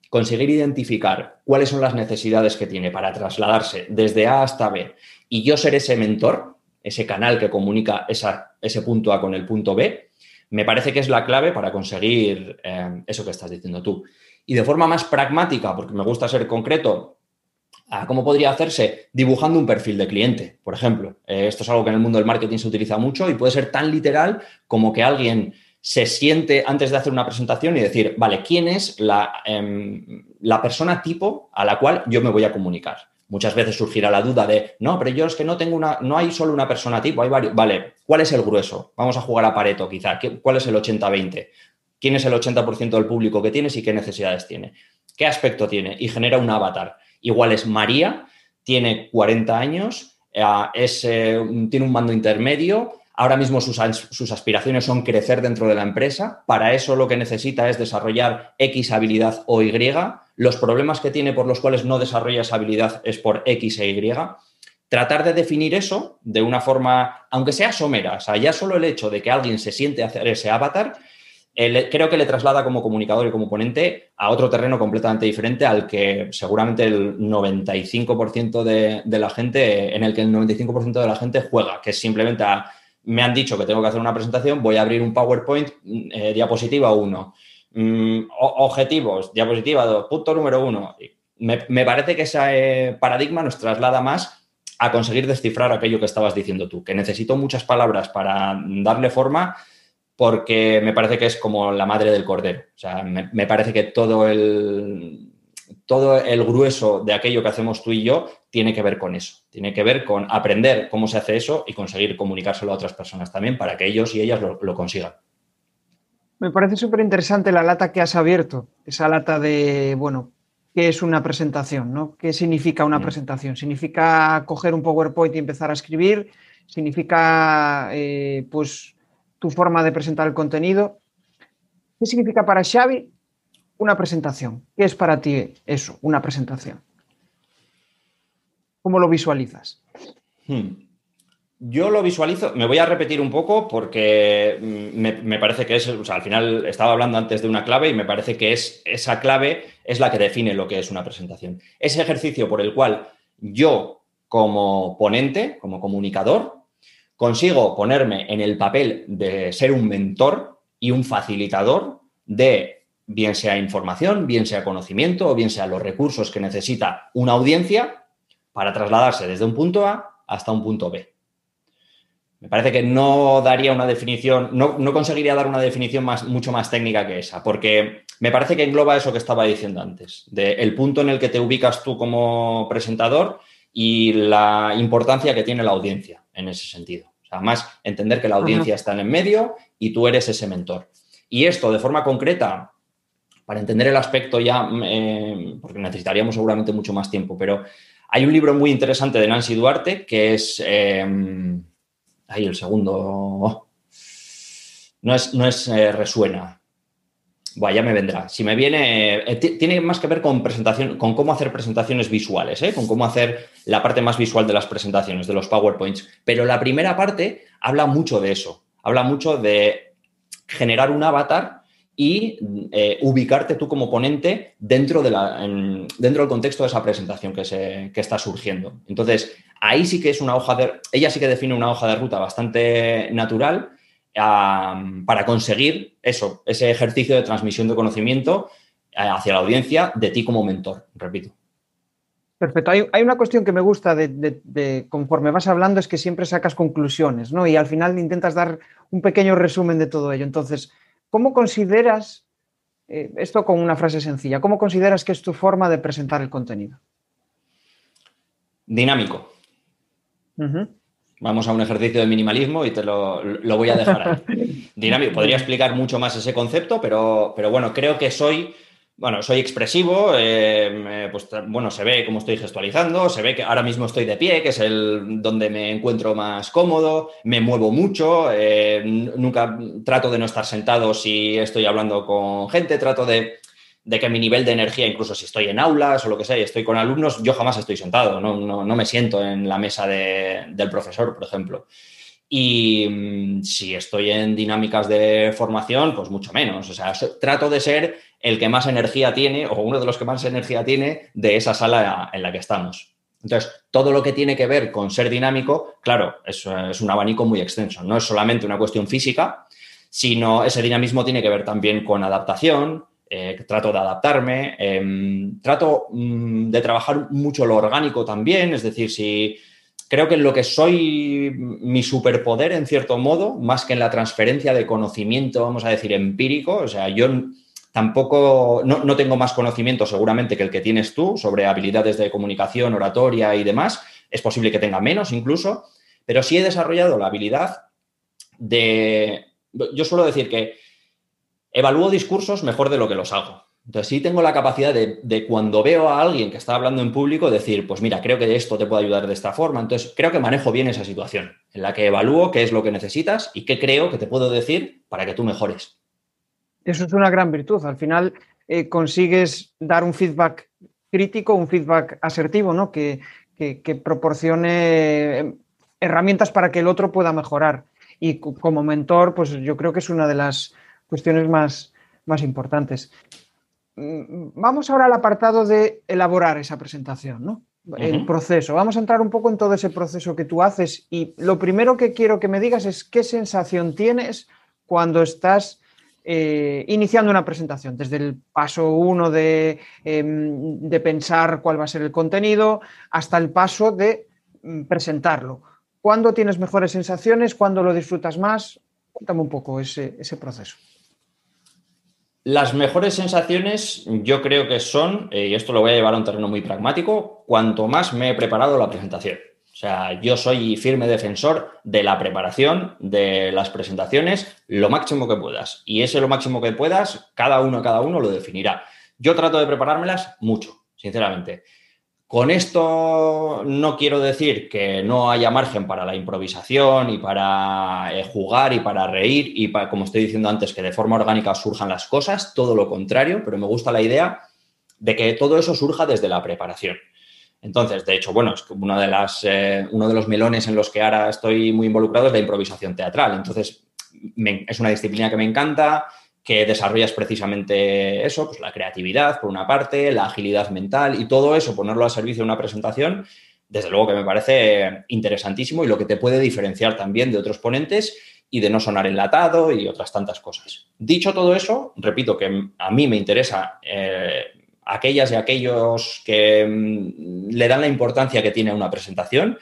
B: conseguir identificar cuáles son las necesidades que tiene para trasladarse desde A hasta B y yo ser ese mentor, ese canal que comunica ese punto A con el punto B, me parece que es la clave para conseguir eh, eso que estás diciendo tú. Y de forma más pragmática, porque me gusta ser concreto, ¿cómo podría hacerse? Dibujando un perfil de cliente, por ejemplo. Eh, esto es algo que en el mundo del marketing se utiliza mucho y puede ser tan literal como que alguien se siente antes de hacer una presentación y decir, vale, ¿quién es la, em, la, persona tipo a la cual yo me voy a comunicar? Muchas veces surgirá la duda de, no, pero yo es que no tengo una, no hay solo una persona tipo, hay varios. Vale, ¿cuál es el grueso? Vamos a jugar a Pareto quizá. ¿Cuál es el 80-20? ¿Quién es el 80% del público que tienes y qué necesidades tiene? ¿Qué aspecto tiene? Y genera un avatar. igual es María, tiene 40 años, eh, es, eh, tiene un mando intermedio, Ahora mismo sus, aspiraciones son crecer dentro de la empresa. Para eso lo que necesita es desarrollar X habilidad o Y. Los problemas que tiene por los cuales no desarrolla esa habilidad es por X e Y. Tratar de definir eso de una forma, aunque sea somera, o sea, ya solo el hecho de que alguien se siente hacer ese avatar, creo que le traslada como comunicador y como ponente a otro terreno completamente diferente al que seguramente el 95% de, de la gente, en el que el 95% de la gente juega, que es simplemente a me han dicho que tengo que hacer una presentación, voy a abrir un PowerPoint, mm, eh, diapositiva 1. Mm, objetivos, diapositiva 2, punto número 1. Me, parece que ese eh, paradigma nos traslada más a conseguir descifrar aquello que estabas diciendo tú, que necesito muchas palabras para darle forma porque me parece que es como la madre del cordero. O sea, me parece que todo el, todo el grueso de aquello que hacemos tú y yo tiene que ver con eso, tiene que ver con aprender cómo se hace eso y conseguir comunicárselo a otras personas también para que ellos y ellas lo, consigan.
A: Me parece súper interesante la lata que has abierto, esa lata de, bueno, ¿qué es una presentación? ¿no? ¿Qué significa una mm. presentación? ¿Significa coger un PowerPoint y empezar a escribir? ¿Significa, eh, pues, tu forma de presentar el contenido? ¿Qué significa para Xavi una presentación. ¿Qué es para ti eso, una presentación? ¿Cómo lo visualizas?
B: Hmm. Yo lo visualizo, me voy a repetir un poco porque mm, me, parece que es, al final estaba hablando antes de una clave y me parece que es esa clave es la que define lo que es una presentación. Ese ejercicio por el cual yo como ponente, como comunicador, consigo ponerme en el papel de ser un mentor y un facilitador de bien sea información, bien sea conocimiento o bien sea los recursos que necesita una audiencia para trasladarse desde un punto A hasta un punto B. Me parece que no daría una definición, no, conseguiría dar una definición más, mucho más técnica que esa, porque me parece que engloba eso que estaba diciendo antes, del punto en el que te ubicas tú como presentador y la importancia que tiene la audiencia en ese sentido. O sea, más entender que la audiencia está en el medio y tú eres ese mentor. Y esto de forma concreta para entender el aspecto ya, eh, porque necesitaríamos seguramente mucho más tiempo, pero hay un libro muy interesante de Nancy Duarte que es... Eh, ahí el segundo... No es, no es eh, resuena. Bueno, ya me vendrá. Si me viene, tiene más que ver con presentación, con cómo hacer presentaciones visuales, con cómo hacer la parte más visual de las presentaciones, de los PowerPoints. Pero la primera parte habla mucho de eso. Habla mucho de generar un avatar y eh, ubicarte tú como ponente dentro, de la, dentro del contexto de esa presentación que, se, está surgiendo. Entonces, ahí sí que es una hoja de... Ella sí que define una hoja de ruta bastante natural para conseguir eso, ese ejercicio de transmisión de conocimiento eh, hacia la audiencia de ti como mentor, repito.
A: Perfecto. Hay, una cuestión que me gusta de, conforme vas hablando, es que siempre sacas conclusiones, ¿no? Y al final intentas dar un pequeño resumen de todo ello. Entonces, ¿Cómo consideras, eh, esto con una frase sencilla, cómo consideras que es tu forma de presentar el contenido?
B: Dinámico. Vamos a un ejercicio de minimalismo y te lo, voy a dejar ahí. <laughs> Dinámico. Podría explicar mucho más ese concepto, pero, pero bueno, creo que soy bueno, soy expresivo, eh, pues bueno, se ve cómo estoy gestualizando, se ve que ahora mismo estoy de pie, que es el donde me encuentro más cómodo, me muevo mucho, eh, nunca trato de no estar sentado si estoy hablando con gente, trato de, que mi nivel de energía, incluso si estoy en aulas o lo que sea y estoy con alumnos, yo jamás estoy sentado, no, me siento en la mesa del profesor, por ejemplo. Y mm, si estoy en dinámicas de formación, pues mucho menos. O sea, trato de ser el que más energía tiene o uno de los que más energía tiene de esa sala en la que estamos. Entonces, todo lo que tiene que ver con ser dinámico, claro, es, es un abanico muy extenso. No es solamente una cuestión física, sino ese dinamismo tiene que ver también con adaptación, eh, trato de adaptarme, em, trato mm, de trabajar mucho lo orgánico también, es decir, si creo que en lo que soy mi superpoder, en cierto modo, más que en la transferencia de conocimiento, vamos a decir, empírico, o sea, yo tampoco, no, tengo más conocimiento seguramente que el que tienes tú sobre habilidades de comunicación, oratoria y demás, es posible que tenga menos incluso, pero sí he desarrollado la habilidad de, yo suelo decir que evalúo discursos mejor de lo que los hago. Entonces sí tengo la capacidad de, cuando veo a alguien que está hablando en público decir, pues mira, creo que esto te puede ayudar de esta forma. Entonces creo que manejo bien esa situación en la que evalúo qué es lo que necesitas y qué creo que te puedo decir para que tú mejores.
A: Eso es una gran virtud. Al final eh, consigues dar un feedback crítico, un feedback asertivo, ¿no? Que, que, proporcione eh, herramientas para que el otro pueda mejorar. Y como mentor, pues yo creo que es una de las cuestiones más, más importantes. Mm, vamos ahora al apartado de elaborar esa presentación, ¿no? El proceso. Vamos a entrar un poco en todo ese proceso que tú haces y lo primero que quiero que me digas es qué sensación tienes cuando estás eh, iniciando una presentación, desde el paso uno de, em, de, pensar cuál va a ser el contenido hasta el paso de mm, presentarlo. ¿Cuándo tienes mejores sensaciones? ¿Cuándo lo disfrutas más? Cuéntame un poco ese, ese proceso.
B: Las mejores sensaciones yo creo que son, eh, y esto lo voy a llevar a un terreno muy pragmático, cuanto más me he preparado la presentación. O sea, yo soy firme defensor de la preparación de las presentaciones lo máximo que puedas. Y ese lo máximo que puedas, cada uno, cada uno lo definirá. Yo trato de preparármelas mucho, sinceramente. Con esto no quiero decir que no haya margen para la improvisación y para eh, jugar y para reír y para, como estoy diciendo antes, que de forma orgánica surjan las cosas, todo lo contrario, pero me gusta la idea de que todo eso surja desde la preparación. Entonces, de hecho, bueno, es una de las, eh, uno de los melones en los que ahora estoy muy involucrado es la improvisación teatral. Entonces, es una disciplina que me encanta, que desarrollas precisamente eso, pues la creatividad, por una parte, la agilidad mental y todo eso, ponerlo al servicio de una presentación, desde luego que me parece interesantísimo y lo que te puede diferenciar también de otros ponentes y de no sonar enlatado y otras tantas cosas. Dicho todo eso, repito que a mí me interesa eh, aquellas y aquellos que mm, le dan la importancia que tiene una presentación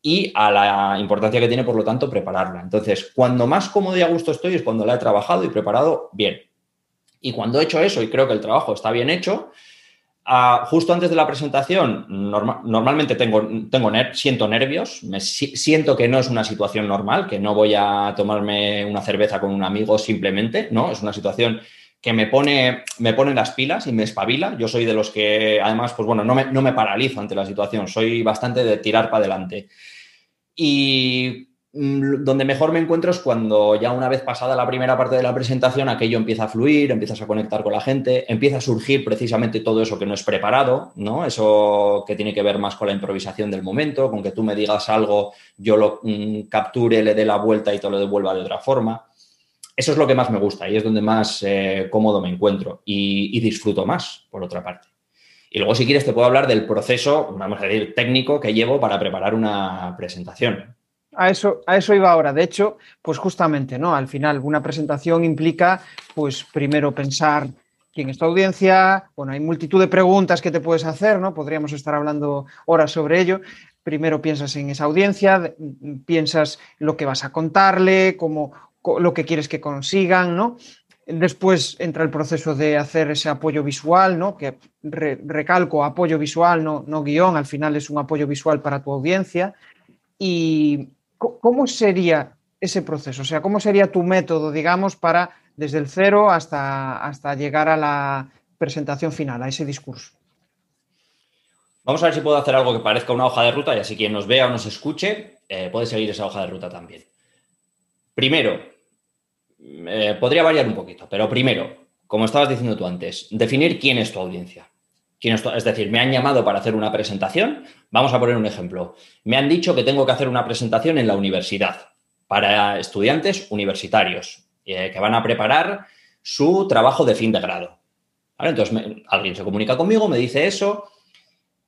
B: y a la importancia que tiene, por lo tanto, prepararla. Entonces, cuando más cómodo y a gusto estoy es cuando la he trabajado y preparado bien. Y cuando he hecho eso y creo que el trabajo está bien hecho, ah, justo antes de la presentación, normalmente tengo, tengo siento nervios, me siento que no es una situación normal, que no voy a tomarme una cerveza con un amigo simplemente, ¿no? Es una situación que me pone, me pone las pilas y me espabila. Yo soy de los que, además, pues bueno, no me, no me paralizo ante la situación, soy bastante de tirar para adelante. Y mm, donde mejor me encuentro es cuando ya una vez pasada la primera parte de la presentación, aquello empieza a fluir, empiezas a conectar con la gente, empieza a surgir precisamente todo eso que no es preparado, ¿no? Eso que tiene que ver más con la improvisación del momento, con que tú me digas algo, yo lo mm, capture, le dé la vuelta y te lo devuelva de otra forma eso es lo que más me gusta y es donde más eh, cómodo me encuentro y, disfruto más, por otra parte. Y luego, si quieres, te puedo hablar del proceso, vamos a decir, técnico que llevo para preparar una presentación.
A: A eso, a eso iba ahora. De hecho, pues justamente, ¿no? Al final, una presentación implica, pues, primero pensar quién es tu audiencia. Bueno, hay multitud de preguntas que te puedes hacer, ¿no? Podríamos estar hablando horas sobre ello. Primero piensas en esa audiencia, piensas lo que vas a contarle, cómo, lo que quieres que consigan, ¿no? Después entra el proceso de hacer ese apoyo visual, ¿no? Que recalco, apoyo visual, no, no guion, al final es un apoyo visual para tu audiencia. ¿Y cómo sería ese proceso? O sea, ¿cómo sería tu método, digamos, para desde el cero hasta, hasta llegar a la presentación final, a ese discurso?
B: Vamos a ver si puedo hacer algo que parezca una hoja de ruta y así quien nos vea o nos escuche eh, puede seguir esa hoja de ruta también. Primero, eh, podría variar un poquito, pero primero, como estabas diciendo tú antes, definir quién es tu audiencia. Quién es, es, decir, me han llamado para hacer una presentación. Vamos a poner un ejemplo. Me han dicho que tengo que hacer una presentación en la universidad para estudiantes universitarios eh, que van a preparar su trabajo de fin de grado. Entonces, alguien se comunica conmigo, me dice eso.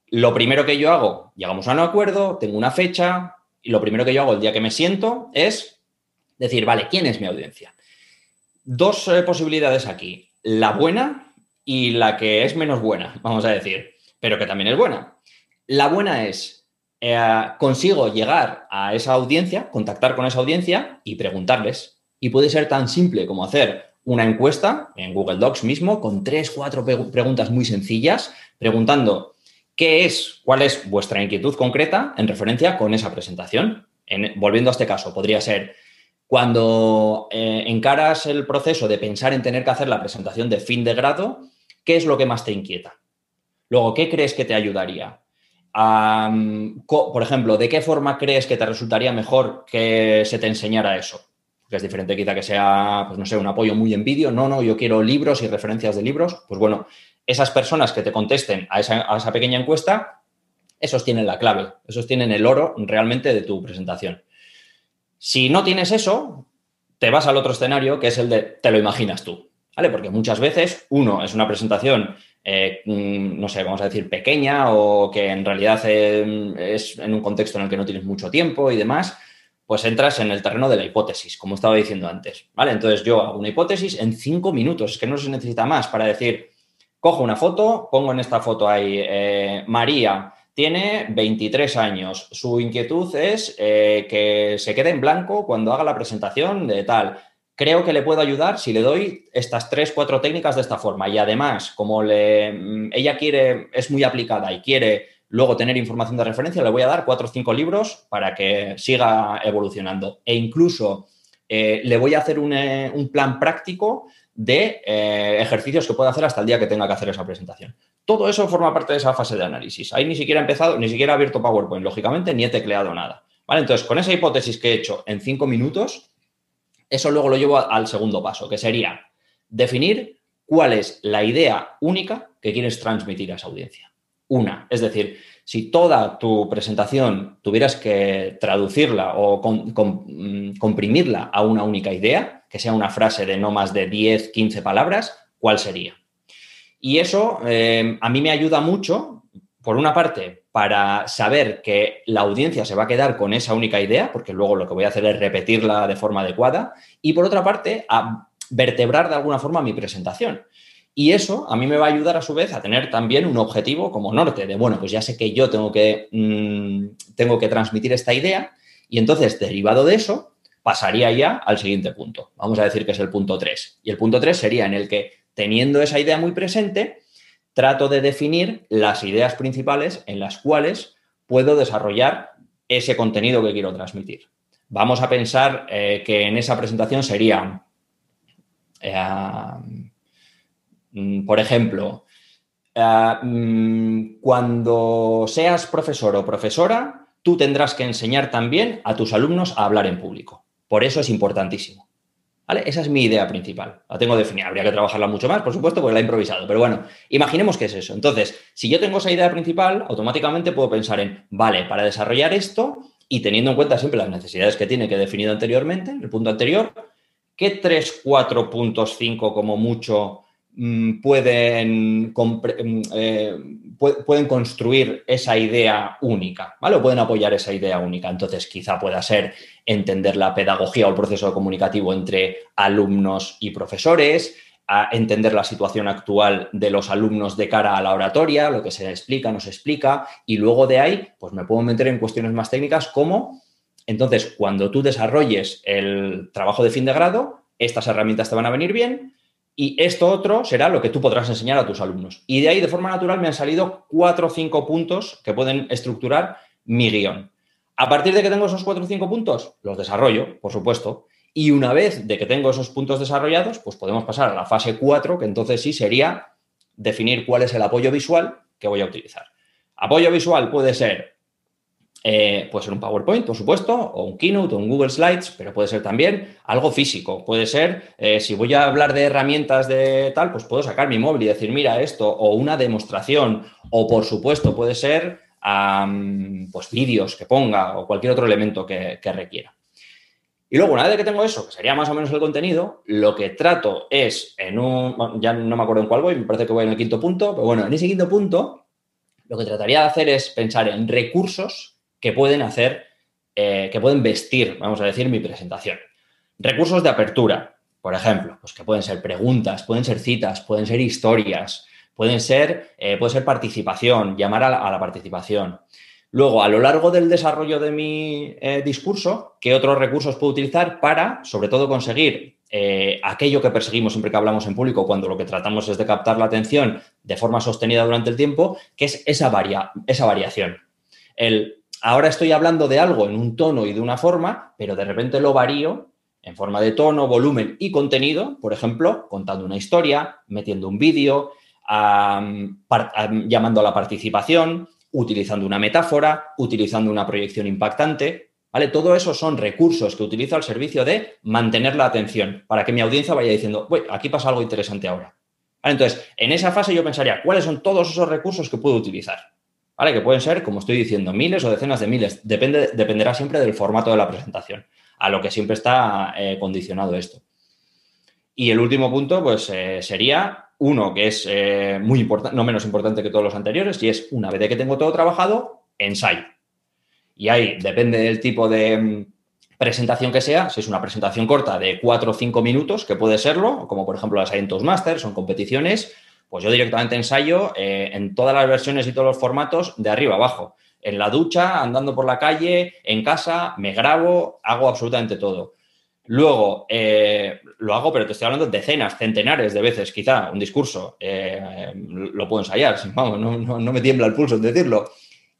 B: Lo primero que yo hago, llegamos a un acuerdo, tengo una fecha, y lo primero que yo hago el día que me siento es decir, vale, ¿quién es mi audiencia? Dos eh, posibilidades aquí, la buena y la que es menos buena, <laughs> vamos a decir, pero que también es buena. La buena es, eh, consigo llegar a esa audiencia, contactar con esa audiencia y preguntarles. Y puede ser tan simple como hacer una encuesta en Google Docs mismo con tres, cuatro preguntas muy sencillas, preguntando qué es, cuál es vuestra inquietud concreta en referencia con esa presentación. volviendo a este caso, podría ser, cuando eh, encaras el proceso de pensar en tener que hacer la presentación de fin de grado, ¿qué es lo que más te inquieta? Luego, ¿qué crees que te ayudaría? por ejemplo, ¿de qué forma crees que te resultaría mejor que se te enseñara eso? que es diferente quizá que sea, pues no sé, un apoyo muy en vídeo. No, no, yo quiero libros y referencias de libros. Pues bueno, esas personas que te contesten a esa, pequeña encuesta, esos tienen la clave, esos tienen el oro realmente de tu presentación. Si no tienes eso, te vas al otro escenario, que es el de te lo imaginas tú, ¿vale? Porque muchas veces, uno, es una presentación, eh, mm, no sé, vamos a decir, pequeña o que en realidad eh, es en un contexto en el que no tienes mucho tiempo y demás pues entras en el terreno de la hipótesis, como estaba diciendo antes, ¿vale? Entonces yo hago una hipótesis en cinco minutos, es que no se necesita más para decir, cojo una foto, pongo en esta foto ahí, eh, María tiene 23 años, su inquietud es eh, que se quede en blanco cuando haga la presentación de tal. Creo que le puedo ayudar si le doy estas tres, cuatro técnicas de esta forma. Y además, como le, mm, ella quiere, es muy aplicada y quiere luego tener información de referencia, le voy a dar cuatro o cinco libros para que siga evolucionando. E incluso eh, le voy a hacer un, eh, plan práctico de eh, ejercicios que pueda hacer hasta el día que tenga que hacer esa presentación. Todo eso forma parte de esa fase de análisis. Ahí ni siquiera he empezado, ni siquiera he abierto PowerPoint, lógicamente, ni he tecleado nada. ¿Vale? Entonces, con esa hipótesis que he hecho en cinco minutos, eso luego lo llevo al segundo paso, que sería definir cuál es la idea única que quieres transmitir a esa audiencia una. Es decir, si toda tu presentación tuvieras que traducirla o mm, comprimirla a una única idea, que sea una frase de no más de 10, 15 palabras, ¿cuál sería? Y eso eh, a mí me ayuda mucho, por una parte, para saber que la audiencia se va a quedar con esa única idea, porque luego lo que voy a hacer es repetirla de forma adecuada, y por otra parte, a vertebrar de alguna forma mi presentación. Y eso a mí me va a ayudar a su vez a tener también un objetivo como norte, de bueno, pues ya sé que yo tengo que, mm, tengo que transmitir esta idea y entonces derivado de eso pasaría ya al siguiente punto. Vamos a decir que es el punto 3. Y el punto 3 sería en el que teniendo esa idea muy presente, trato de definir las ideas principales en las cuales puedo desarrollar ese contenido que quiero transmitir. Vamos a pensar eh, que en esa presentación sería... Eh, por ejemplo, eh, mm, cuando seas profesor o profesora, tú tendrás que enseñar también a tus alumnos a hablar en público. Por eso es importantísimo. Esa es mi idea principal. La tengo definida. Habría que trabajarla mucho más, por supuesto, porque la he improvisado. Pero bueno, imaginemos que es eso. Entonces, si yo tengo esa idea principal, automáticamente puedo pensar en, vale, para desarrollar esto y teniendo en cuenta siempre las necesidades que tiene que he definido anteriormente, el punto anterior, ¿qué 3, 4 puntos, 5 como mucho Mm, pueden, mm, eh, pueden construir esa idea única, ¿vale? O pueden apoyar esa idea única. Entonces, quizá pueda ser entender la pedagogía o el proceso comunicativo entre alumnos y profesores, a entender la situación actual de los alumnos de cara a la oratoria, lo que se explica, no se explica, y luego de ahí, pues me puedo meter en cuestiones más técnicas como, entonces, cuando tú desarrolles el trabajo de fin de grado, estas herramientas te van a venir bien, y esto otro será lo que tú podrás enseñar a tus alumnos. Y de ahí, de forma natural, me han salido cuatro o cinco puntos que pueden estructurar mi guion. A partir de que tengo esos cuatro o cinco puntos, los desarrollo, por supuesto. Y una vez de que tengo esos puntos desarrollados, pues podemos pasar a la fase 4, que entonces sí sería definir cuál es el apoyo visual que voy a utilizar. Apoyo visual puede ser eh, puede ser un PowerPoint, por supuesto, o un Keynote, o un Google Slides, pero puede ser también algo físico. Puede ser, eh, si voy a hablar de herramientas de tal, pues puedo sacar mi móvil y decir, mira esto, o una demostración, o por supuesto puede ser pues vídeos que ponga o cualquier otro elemento que, que requiera. Y luego, una vez que tengo eso, que sería más o menos el contenido, lo que trato es en un, ya no me acuerdo en cuál voy, me parece que voy en el quinto punto, pero bueno, en ese quinto punto, lo que trataría de hacer es pensar en recursos que pueden hacer, eh, que pueden vestir, vamos a decir, mi presentación. Recursos de apertura, por ejemplo, pues que pueden ser preguntas, pueden ser citas, pueden ser historias, pueden ser, eh, puede ser participación, llamar a la, participación. Luego, a lo largo del desarrollo de mi eh, discurso, ¿qué otros recursos puedo utilizar para, sobre todo, conseguir aquello que perseguimos siempre que hablamos en público, cuando lo que tratamos es de captar la atención de forma sostenida durante el tiempo, que es esa, varia, esa variación? El ahora estoy hablando de algo en un tono y de una forma, pero de repente lo varío en forma de tono, volumen y contenido, por ejemplo, contando una historia, metiendo un vídeo, llamando a la participación, utilizando una metáfora, utilizando una proyección impactante. ¿Vale? Todo eso son recursos que utilizo al servicio de mantener la atención para que mi audiencia vaya diciendo, aquí pasa algo interesante ahora. Entonces, en esa fase yo pensaría, ¿cuáles son todos esos recursos que puedo utilizar? ¿Vale? Que pueden ser, como estoy diciendo, miles o decenas de miles. Depende, dependerá siempre del formato de la presentación, a lo que siempre está eh, condicionado esto. Y el último punto, pues, eh, sería uno que es eh, muy importante, no menos importante que todos los anteriores, y es una vez que tengo todo trabajado, ensayo. Y ahí depende del tipo de mm, presentación que sea, si es una presentación corta de 4 o 5 minutos, que puede serlo, como por ejemplo las hay en Toastmasters, son competiciones, pues yo directamente ensayo eh, en todas las versiones y todos los formatos de arriba abajo. En la ducha, andando por la calle, en casa, me grabo, hago absolutamente todo. Luego, eh, lo hago, pero te estoy hablando decenas, centenares de veces, quizá, un discurso. Eh, lo puedo ensayar, <laughs> no, no, me tiembla el pulso en decirlo.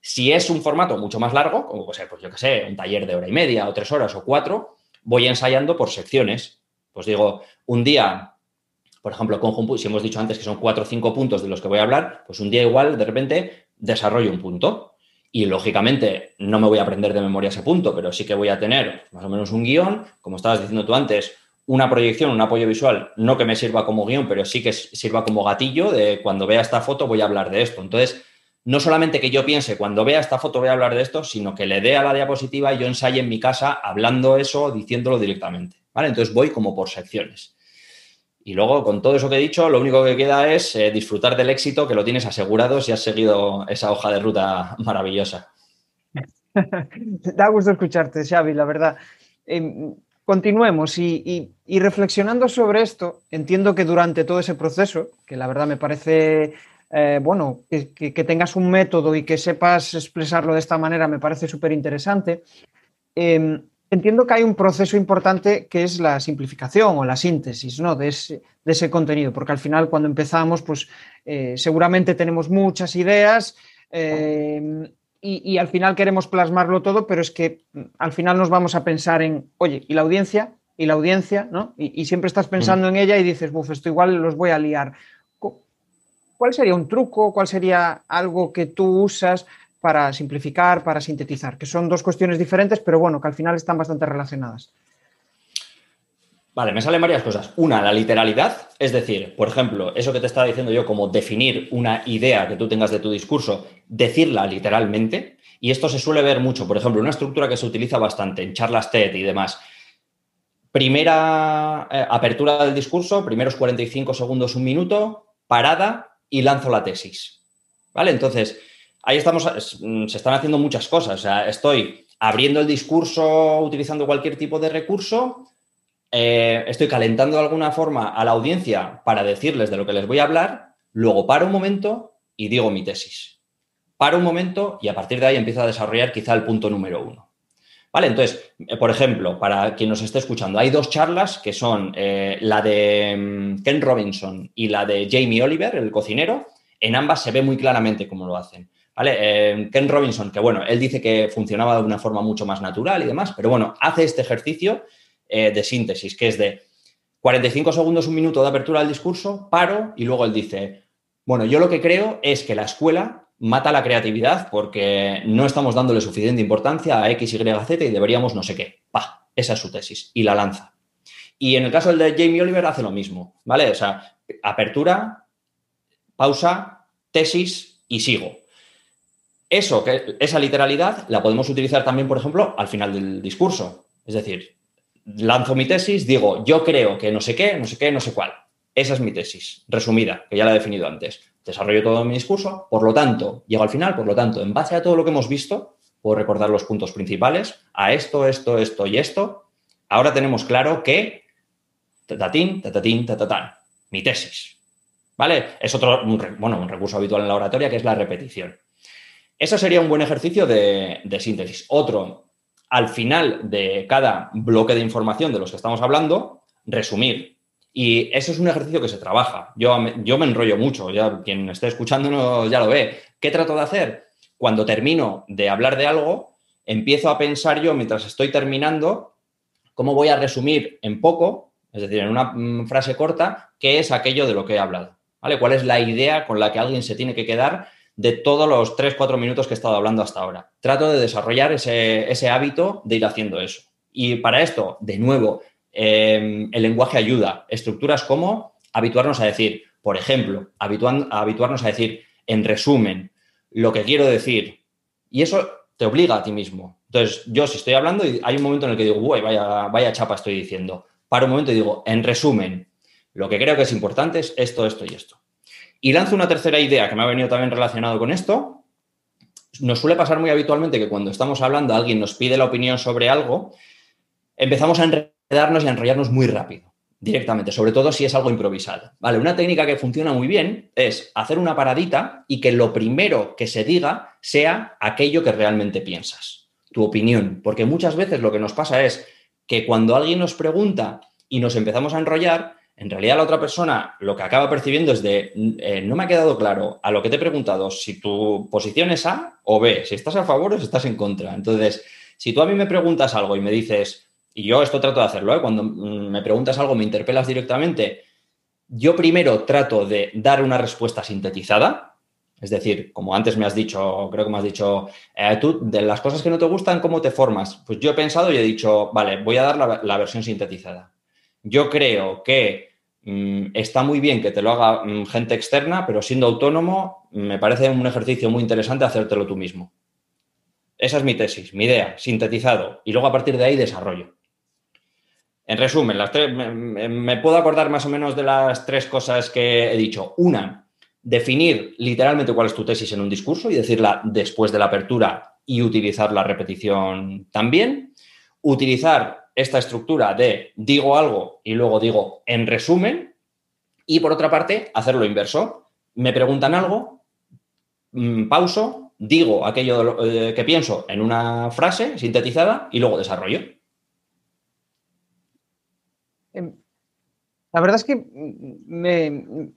B: Si es un formato mucho más largo, como puede ser, pues yo qué sé, un taller de hora y media o tres horas o cuatro, voy ensayando por secciones. Pues digo, un día, por ejemplo, con si hemos dicho antes que son cuatro o cinco puntos de los que voy a hablar, pues un día igual de repente desarrollo un punto. Y lógicamente no me voy a aprender de memoria ese punto, pero sí que voy a tener más o menos un guion, como estabas diciendo tú antes, una proyección, un apoyo visual, no que me sirva como guion, pero sí que sirva como gatillo de cuando vea esta foto voy a hablar de esto. Entonces, no solamente que yo piense, cuando vea esta foto voy a hablar de esto, sino que le dé a la diapositiva y yo ensaye en mi casa hablando eso, diciéndolo directamente. ¿vale? Entonces voy como por secciones. Y luego, con todo eso que he dicho, lo único que queda es eh, disfrutar del éxito que lo tienes asegurado si has seguido esa hoja de ruta <laughs> maravillosa. <laughs>
A: da gusto escucharte, Xavi, la verdad. Em, continuemos y, reflexionando sobre esto, entiendo que durante todo ese proceso, que la verdad me parece eh, bueno, que, tengas un método y que sepas expresarlo de esta manera me parece súper interesante. Em, entiendo que hay un proceso importante que es la simplificación o la síntesis ¿no? de, ese, contenido, porque al final cuando empezamos, pues eh, seguramente tenemos muchas ideas em, y, al final queremos plasmarlo todo, pero es que mm, al final nos vamos a pensar en, oye, ¿y la audiencia? ¿Y la audiencia? ¿no? Y, siempre estás pensando mm. en ella y dices, buf, esto igual los voy a liar. ¿Cuál sería un truco? ¿Cuál sería algo que tú usas para simplificar, para sintetizar? Que son dos cuestiones diferentes, pero bueno, que al final están bastante relacionadas.
B: Vale, me salen varias cosas. Una, la literalidad, es decir, por ejemplo, eso que te estaba diciendo yo, como definir una idea que tú tengas de tu discurso, decirla literalmente. Y esto se suele ver mucho, por ejemplo, una estructura que se utiliza bastante en charlas TED y demás. Primera eh, apertura del discurso, primeros 45 segundos, un minuto, parada, y lanzo la tesis. ¿Vale? Entonces, ahí estamos, se están haciendo muchas cosas. Estoy abriendo el discurso utilizando cualquier tipo de recurso, eh, estoy calentando de alguna forma a la audiencia para decirles de lo que les voy a hablar, luego paro un momento y digo mi tesis. Paro un momento y a partir de ahí empiezo a desarrollar quizá el punto número uno. Vale, entonces, eh, por ejemplo, para quien nos esté escuchando, hay dos charlas que son eh, la de mm, Ken Robinson y la de Jamie Oliver, el cocinero. En ambas se ve muy claramente cómo lo hacen. Eh, Ken Robinson, que bueno, él dice que funcionaba de una forma mucho más natural y demás, pero bueno, hace este ejercicio de síntesis, que es de 45 segundos, un minuto de apertura del discurso, paro y luego él dice, bueno, yo lo que creo es que la escuela mata la creatividad porque no estamos dándole suficiente importancia a X, Y, Z y deberíamos no sé qué. Pa, esa es su tesis y la lanza. Y en el caso del de Jamie Oliver hace lo mismo, ¿vale? O sea, apertura, pausa, tesis y sigo. Eso, que, esa literalidad la podemos utilizar también, por ejemplo, al final del discurso. Es decir, lanzo mi tesis, digo, yo creo que no sé qué, no sé qué, no sé cuál. Esa es mi tesis, resumida, que ya la he definido antes desarrollo todo mi discurso, por lo tanto, llego al final, por lo tanto, en base a todo lo que hemos visto, puedo recordar los puntos principales, a esto, esto, esto y esto, ahora tenemos claro que, tatatín, tatatín, tatatán, mi tesis. ¿Vale? Es otro, bueno, un recurso habitual en la oratoria que es la repetición. Eso sería un buen ejercicio de, de síntesis. Otro, al final de cada bloque de información de los que estamos hablando, resumir y eso es un ejercicio que se trabaja. Yo, yo me enrollo mucho, ya quien esté escuchando ya lo ve. ¿Qué trato de hacer? Cuando termino de hablar de algo, empiezo a pensar yo mientras estoy terminando cómo voy a resumir en poco, es decir, en una mm, frase corta, qué es aquello de lo que he hablado. ¿vale? ¿Cuál es la idea con la que alguien se tiene que quedar de todos los 3-4 minutos que he estado hablando hasta ahora? Trato de desarrollar ese, hábito de ir haciendo eso. Y para esto, de nuevo, em, el lenguaje ayuda. Estructuras como habituarnos a decir, por ejemplo, habituarnos a decir, en resumen, lo que quiero decir. Y eso te obliga a ti mismo. Entonces, yo si estoy hablando y hay un momento en el que digo, uy, vaya, vaya chapa estoy diciendo, paro un momento digo, en resumen, lo que creo que es importante es esto, esto y esto. Y lanzo una tercera idea que me ha venido también relacionado con esto. Nos suele pasar muy habitualmente que cuando estamos hablando, alguien nos pide la opinión sobre algo, empezamos a enredarnos y a enrollarnos muy rápido, directamente, sobre todo si es algo improvisado. Vale, una técnica que funciona muy bien es hacer una paradita y que lo primero que se diga sea aquello que realmente piensas, tu opinión, porque muchas veces lo que nos pasa es que cuando alguien nos pregunta y nos empezamos a enrollar, en realidad la otra persona lo que acaba percibiendo es de, eh, no me ha quedado claro a lo que te he preguntado si tu posición es A o B, si estás a favor o si estás en contra. Entonces, si tú a mí me preguntas algo y me dices, y yo esto trato de hacerlo, ¿eh? cuando mm, me preguntas algo, me interpelas directamente, yo primero trato de dar una respuesta sintetizada, es decir, como antes me has dicho, creo que me has dicho, eh, tú de las cosas que no te gustan, ¿cómo te formas? Pues yo he pensado y he dicho, vale, voy a dar la versión sintetizada. Yo creo que está muy bien que te lo haga mm, gente externa, pero siendo autónomo me parece un ejercicio muy interesante hacértelo tú mismo. Esa es mi tesis, mi idea, sintetizado. Y luego a partir de ahí desarrollo. En resumen, las tres, me, puedo acordar más o menos de las tres cosas que he dicho. Una, definir literalmente cuál es tu tesis en un discurso y decirla después de la apertura y utilizar la repetición también. Utilizar esta estructura de digo algo y luego digo en resumen. Y por otra parte, hacer lo inverso. Me preguntan algo, mm, pauso, digo aquello eh, que pienso en una frase sintetizada y luego desarrollo.
A: Em, la verdad es que me,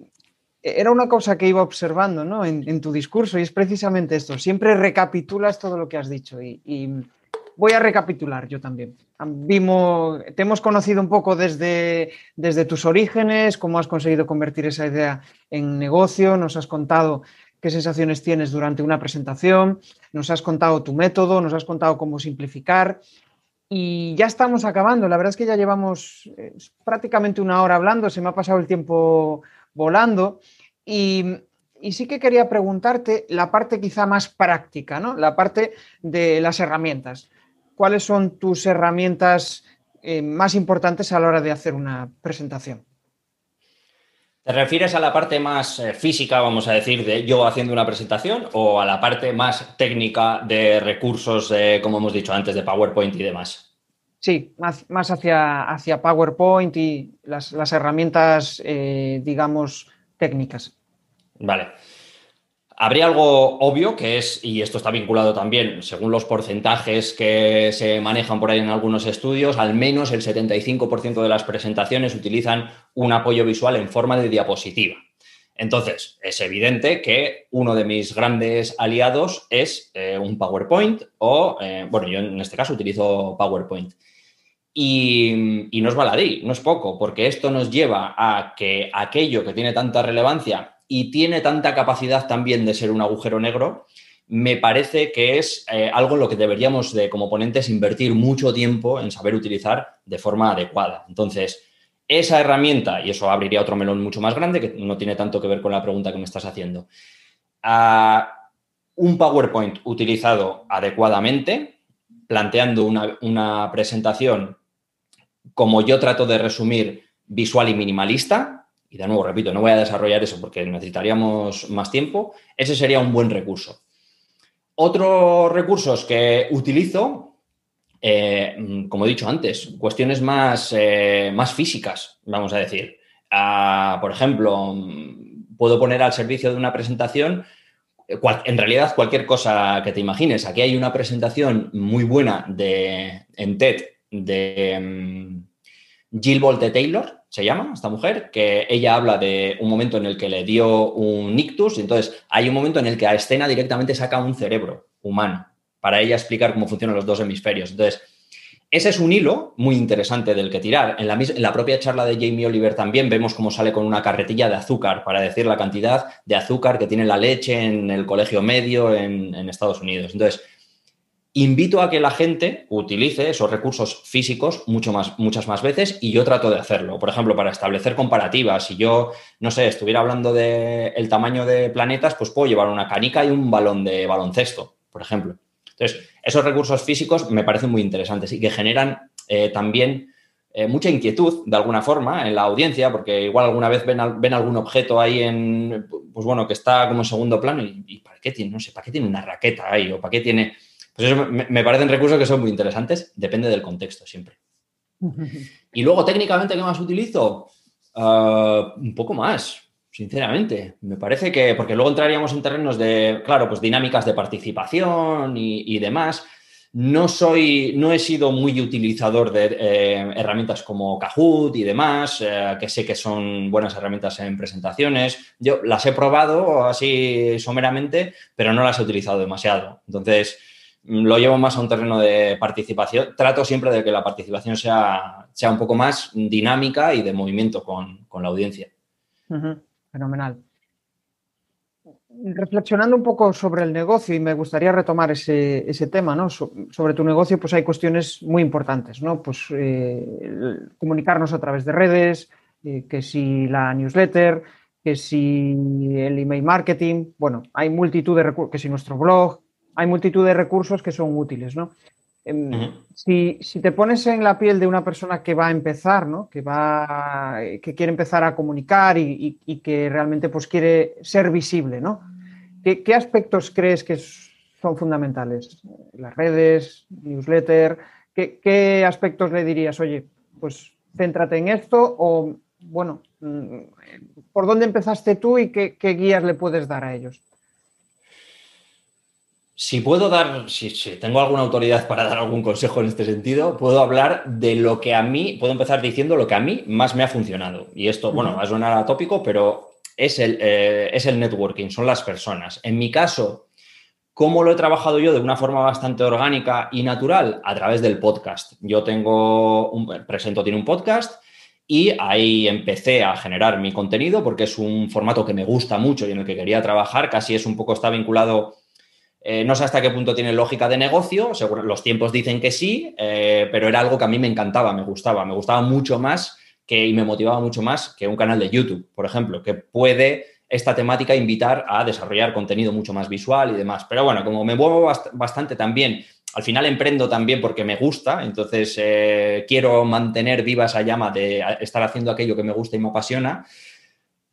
A: era una cosa que iba observando en, tu discurso y es precisamente esto. Siempre recapitulas todo lo que has dicho y voy a recapitular yo también. Vimos, te hemos conocido un poco desde, desde tus orígenes, cómo has conseguido convertir esa idea en negocio, nos has contado qué sensaciones tienes durante una presentación, nos has contado tu método, nos has contado cómo simplificar y ya estamos acabando. La verdad es que ya llevamos eh, prácticamente una hora hablando, se me ha pasado el tiempo volando y y sí que quería preguntarte la parte quizá más práctica, ¿no? La parte de las herramientas cuáles son tus herramientas eh, más importantes a la hora de hacer una presentación.
B: ¿Te refieres a la parte más eh, física, vamos a decir, de yo haciendo una presentación o a la parte más técnica de recursos, como hemos dicho antes, de PowerPoint y demás?
A: Sí, más, más hacia, hacia, PowerPoint y las, herramientas, eh, digamos, técnicas.
B: Vale. Habría algo obvio que es, y esto está vinculado también, según los porcentajes que se manejan por ahí en algunos estudios, al menos el 75% de las presentaciones utilizan un apoyo visual en forma de diapositiva. Entonces, es evidente que uno de mis grandes aliados es eh, un PowerPoint o, eh, bueno, yo en este caso utilizo PowerPoint. Y, y no es baladí, no es poco, porque esto nos lleva a que aquello que tiene tanta relevancia y tiene tanta capacidad también de ser un agujero negro, me parece que es eh, algo en lo que deberíamos de, como ponentes, invertir mucho tiempo en saber utilizar de forma adecuada. Entonces, esa herramienta, y eso abriría otro melón mucho más grande, que no tiene tanto que ver con la pregunta que me estás haciendo, un PowerPoint utilizado adecuadamente, planteando una, una presentación como yo trato de resumir, visual y minimalista, y de nuevo, repito, no voy a desarrollar eso porque necesitaríamos más tiempo, ese sería un buen recurso. Otros recursos que utilizo, eh, como he dicho antes, cuestiones más, eh, más físicas, vamos a decir. Ah, por ejemplo, puedo poner al servicio de una presentación eh, en realidad cualquier cosa que te imagines. Aquí hay una presentación muy buena de, en TED de mm, Jill Bolte Taylor, se llama esta mujer, que ella habla de un momento en el que le dio un ictus, y entonces hay un momento en el que a escena directamente saca un cerebro humano para ella explicar cómo funcionan los dos hemisferios. Entonces, ese es un hilo muy interesante del que tirar. En la, propia charla de Jamie Oliver también vemos cómo sale con una carretilla de azúcar para decir la cantidad de azúcar que tiene la leche en el colegio medio en, Estados Unidos. Entonces, invito a que la gente utilice esos recursos físicos mucho más, muchas más veces y yo trato de hacerlo. Por ejemplo, para establecer comparativas. Si yo, no sé, estuviera hablando del tamaño de planetas, pues puedo llevar una canica y un balón de baloncesto, por ejemplo. Entonces, esos recursos físicos me parecen muy interesantes y que generan eh, también eh, mucha inquietud, de alguna forma, en la audiencia, porque igual alguna vez ven, algún objeto ahí en, pues bueno, que está como en segundo plano y, ¿para qué tiene? No sé, ¿para qué tiene una raqueta ahí? ¿O para qué tiene...? Pues eso me, parecen recursos que son muy interesantes, depende del contexto siempre. Y luego, técnicamente, ¿qué más utilizo? Ah, un poco más sinceramente. Me parece que, porque luego entraríamos en terrenos de, claro, pues dinámicas de participación y, demás. No soy, no he sido muy utilizador de eh, herramientas como Kahoot y demás, eh, que sé que son buenas herramientas en presentaciones. Yo las he probado así someramente, pero no las he utilizado demasiado. Entonces, lo llevo más a un terreno de participación. Trato siempre de que la participación sea, sea un poco más dinámica y de movimiento con, la audiencia.
A: Fenomenal. Reflexionando un poco sobre el negocio, y me gustaría retomar ese, tema, ¿no? sobre tu negocio, pues hay cuestiones muy importantes, ¿no? Pues eh, comunicarnos a través de redes, eh, que si la newsletter, que si el email marketing, bueno, hay multitud de recursos, que si nuestro blog, hay multitud de recursos que son útiles, ¿no? Em, si, te pones en la piel de una persona que va a empezar, ¿no? que, va, que quiere empezar a comunicar y, que realmente pues, quiere ser visible, ¿no? ¿Qué, aspectos crees que son fundamentales? ¿Las redes, newsletter? ¿Qué, aspectos le dirías? Oye, pues céntrate en esto o, bueno, mm, ¿por dónde empezaste tú y qué guías le puedes dar a ellos?
B: Si puedo dar, si, tengo alguna autoridad para dar algún consejo en este sentido, puedo hablar de lo que a mí, puedo empezar diciendo lo que a mí más me ha funcionado. Y esto, bueno, va a sonar atópico, pero es el, eh, es el networking, son las personas. En mi caso, ¿cómo lo he trabajado yo de una forma bastante orgánica y natural? A través del podcast. Yo tengo, un, Presento tiene un podcast y ahí empecé a generar mi contenido porque es un formato que me gusta mucho y en el que quería trabajar. Casi es un poco, está vinculado eh, no sé hasta qué punto tiene lógica de negocio, seguro, los tiempos dicen que sí, eh, pero era algo que a mí me encantaba, me gustaba, me gustaba mucho más que, y me motivaba mucho más que un canal de YouTube, por ejemplo, que puede esta temática invitar a desarrollar contenido mucho más visual y demás. Pero bueno, como me muevo bastante también, al final emprendo también porque me gusta, entonces eh, quiero mantener viva esa llama de estar haciendo aquello que me gusta y me apasiona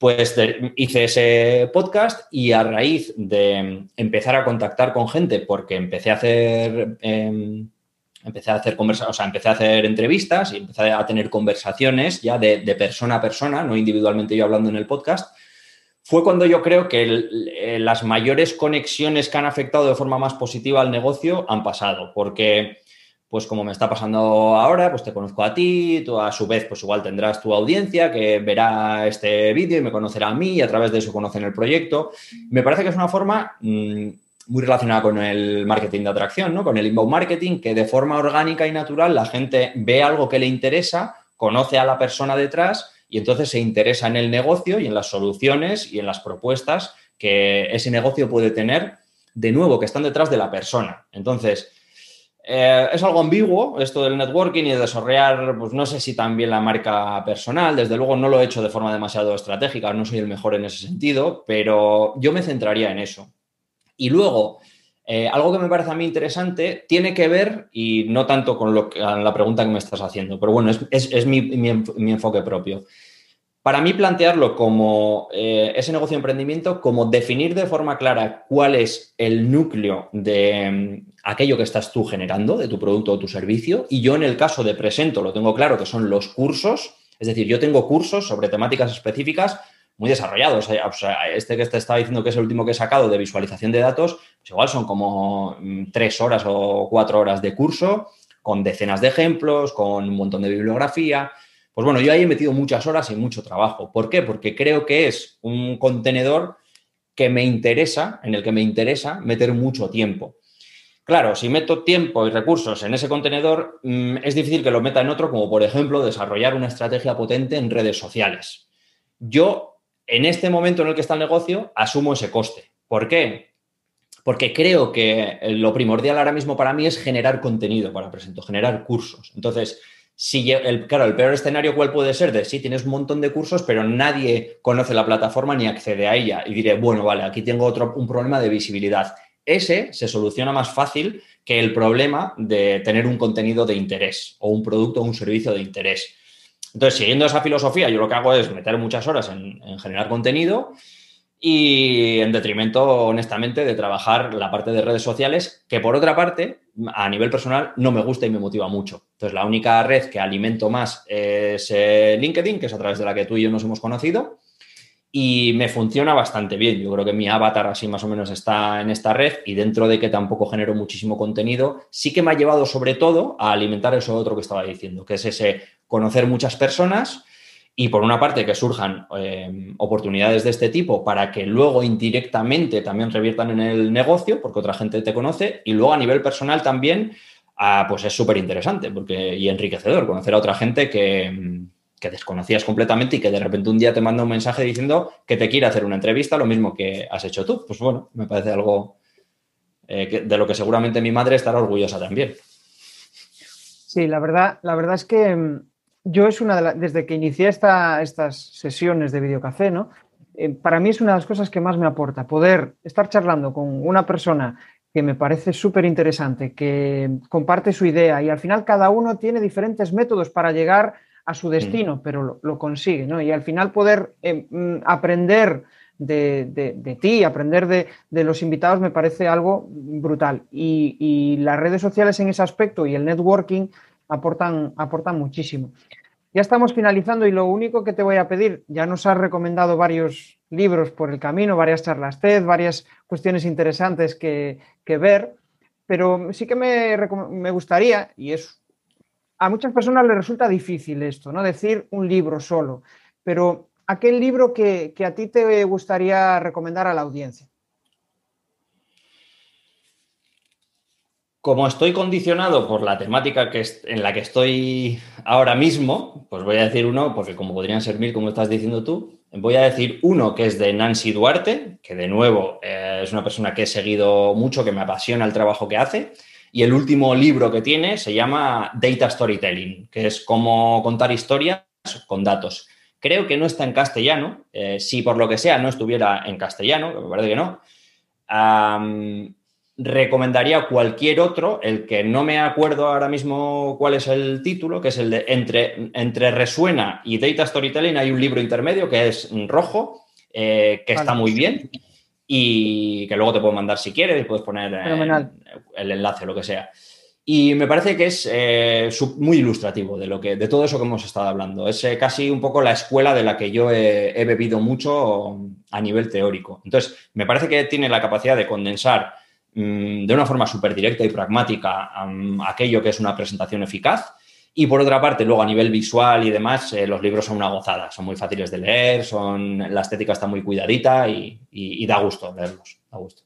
B: pues hice ese podcast y a raíz de empezar a contactar con gente, porque empecé a hacer, em, empecé a hacer o sea, empecé a hacer entrevistas y empecé a tener conversaciones ya de, persona a persona, no individualmente yo hablando en el podcast, fue cuando yo creo que eh, las mayores conexiones que han afectado de forma más positiva al negocio han pasado, porque pues como me está pasando ahora, pues te conozco a ti, tú a su vez, pues igual tendrás tu audiencia que verá este vídeo y me conocerá a mí y a través de eso conocen el proyecto. Me parece que es una forma mm, muy relacionada con el marketing de atracción, ¿no? Con el inbound marketing, que de forma orgánica y natural la gente ve algo que le interesa, conoce a la persona detrás y entonces se interesa en el negocio y en las soluciones y en las propuestas que ese negocio puede tener, de nuevo, que están detrás de la persona. Entonces, eh, es algo ambiguo esto del networking y de desarrollar, pues no sé si también la marca personal, desde luego no lo he hecho de forma demasiado estratégica, no soy el mejor en ese sentido, pero yo me centraría en eso. Y luego, eh, algo que me parece a mí interesante tiene que ver, y no tanto con lo la pregunta que me estás haciendo, pero bueno, es, mi enfoque propio. Para mí plantearlo como eh, ese negocio de emprendimiento, como definir de forma clara cuál es el núcleo de aquello que estás tú generando, de tu producto o tu servicio. Y yo en el caso de Presento lo tengo claro que son los cursos, es decir, yo tengo cursos sobre temáticas específicas muy desarrollados. Sea, este que te estaba diciendo que es el último que he sacado de visualización de datos, pues igual son como mm, tres horas o cuatro horas de curso, con decenas de ejemplos, con un montón de bibliografía. Pues bueno, yo ahí he metido muchas horas y mucho trabajo. ¿Por qué? Porque creo que es un contenedor que me interesa, en el que me interesa meter mucho tiempo. Claro, si meto tiempo y recursos en ese contenedor, mm, es difícil que lo meta en otro, como por ejemplo desarrollar una estrategia potente en redes sociales. Yo, en este momento en el que está el negocio, asumo ese coste. ¿Por qué? Porque creo que lo primordial ahora mismo para mí es generar contenido para Presento, generar cursos. Entonces, si el, claro, el peor escenario, ¿cuál puede ser? De sí, tienes un montón de cursos, pero nadie conoce la plataforma ni accede a ella. Y diré, bueno, vale, aquí tengo otro, un problema de visibilidad. Ese se soluciona más fácil que el problema de tener un contenido de interés o un producto o un servicio de interés. Entonces, siguiendo esa filosofía, yo lo que hago es meter muchas horas en, en generar contenido y en detrimento, honestamente, de trabajar la parte de redes sociales, que por otra parte, a nivel personal, no me gusta y me motiva mucho. Entonces, la única red que alimento más es eh, LinkedIn, que es a través de la que tú y yo nos hemos conocido, y me funciona bastante bien. Yo creo que mi avatar así más o menos está en esta red y dentro de que tampoco genero muchísimo contenido, sí que me ha llevado sobre todo a alimentar eso otro que estaba diciendo, que es ese conocer muchas personas y por una parte que surjan eh, oportunidades de este tipo para que luego indirectamente también reviertan en el negocio, porque otra gente te conoce, y luego a nivel personal también, ah, pues es súper interesante porque, y enriquecedor conocer a otra gente que, desconocías completamente y que de repente un día te manda un mensaje diciendo que te quiere hacer una entrevista, lo mismo que has hecho tú. Pues bueno, me parece algo eh, de lo que seguramente mi madre estará orgullosa también.
A: Sí, la verdad, la verdad es que mm, yo es una de las, desde que inicié estas sesiones de videocafé, ¿no? Eh, para mí es una de las cosas que más me aporta, poder estar charlando con una persona que me parece súper interesante, que comparte su idea y al final cada uno tiene diferentes métodos para llegar a su destino, mm. pero lo, consigue, ¿no? Y al final poder eh, mm, aprender de, ti, aprender de, los invitados me parece algo brutal. Y, y, las redes sociales en ese aspecto y el networking aportan, aportan muchísimo. Ya estamos finalizando y lo único que te voy a pedir, ya nos has recomendado varios libros por el camino, varias charlas TED, varias cuestiones interesantes que, ver, pero sí que me, me, gustaría, y es, a muchas personas les resulta difícil esto, ¿no? Decir un libro solo, pero aquel libro que, que a ti te gustaría recomendar a la audiencia.
B: Como estoy condicionado por la temática que en la que estoy ahora mismo, pues voy a decir uno, porque como podrían ser mil, como estás diciendo tú, voy a decir uno que es de Nancy Duarte, que de nuevo eh, es una persona que he seguido mucho, que me apasiona el trabajo que hace. Y el último libro que tiene se llama Data Storytelling, que es cómo contar historias con datos. Creo que no está en castellano. Eh, si por lo que sea no estuviera en castellano, que me parece que no, recomendaría cualquier otro, el que no me acuerdo ahora mismo cuál es el título, que es el de entre, entre Resuena y Data Storytelling, hay un libro intermedio que es rojo, eh, que está muy bien y que luego te puedo mandar si quieres, puedes poner el enlace o lo que sea. Y me parece que es eh, muy ilustrativo de, lo que, de todo eso que hemos estado hablando. Es eh, casi un poco la escuela de la que yo he, he bebido mucho a nivel teórico. Entonces, me parece que tiene la capacidad de condensar Mm, de una forma súper directa y pragmática aquello que es una presentación eficaz. Y por otra parte, luego a nivel visual y demás, eh, los libros son una gozada, son muy fáciles de leer, son, la estética está muy cuidadita y, da gusto leerlos, da gusto.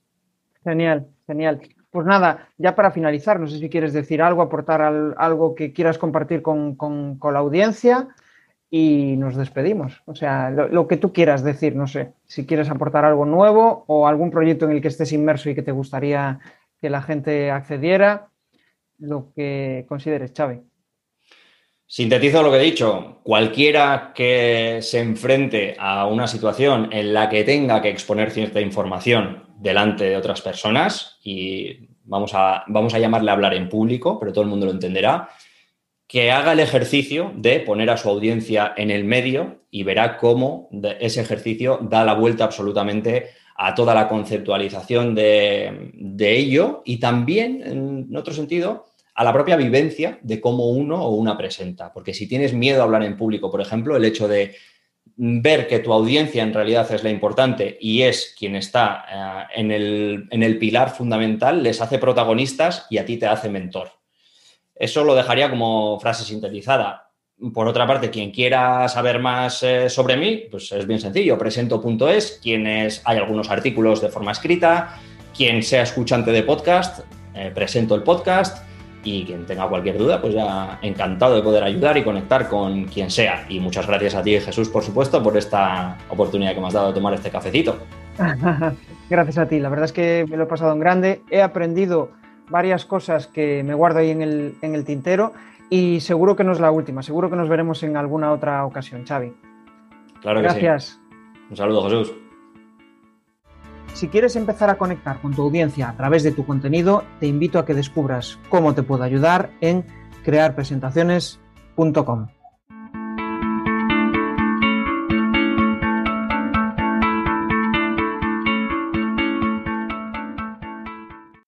A: Genial, genial. Pues nada, ya para finalizar, no sé si quieres decir algo, aportar algo que quieras compartir con, con la audiencia y nos despedimos. O sea, lo, que tú quieras decir, no sé, si quieres aportar algo nuevo o algún proyecto en el que estés inmerso y que te gustaría que la gente accediera, lo que consideres, Chávez.
B: Sintetizo lo que he dicho. Cualquiera que se enfrente a una situación en la que tenga que exponer cierta información delante de otras personas, y vamos a, vamos a llamarle a hablar en público, pero todo el mundo lo entenderá, que haga el ejercicio de poner a su audiencia en el medio y verá cómo ese ejercicio da la vuelta absolutamente a toda la conceptualización de, ello y también, en otro sentido, a la propia vivencia de cómo uno o una presenta. Porque si tienes miedo a hablar en público, por ejemplo, el hecho de ver que tu audiencia en realidad es la importante y es quien está eh, en, el, en el pilar fundamental, les hace protagonistas y a ti te hace mentor. Eso lo dejaría como frase sintetizada. Por otra parte, quien quiera saber más eh, sobre mí, pues es bien sencillo, presento.es, quienes hay algunos artículos de forma escrita, quien sea escuchante de podcast, eh, presento el podcast y quien tenga cualquier duda, pues ya encantado de poder ayudar y conectar con quien sea. Y muchas gracias a ti, Jesús, por supuesto, por esta oportunidad que me has dado de tomar este cafecito. <laughs>
A: gracias a ti, la verdad es que me lo he pasado en grande, he aprendido varias cosas que me guardo ahí en el, en el tintero y seguro que no es la última, seguro que nos veremos en alguna otra ocasión, Xavi.
B: Claro que Gracias. Un saludo, Jesús.
A: Si quieres empezar a conectar con tu audiencia a través de tu contenido, te invito a que descubras cómo te puedo ayudar en crearpresentaciones.com.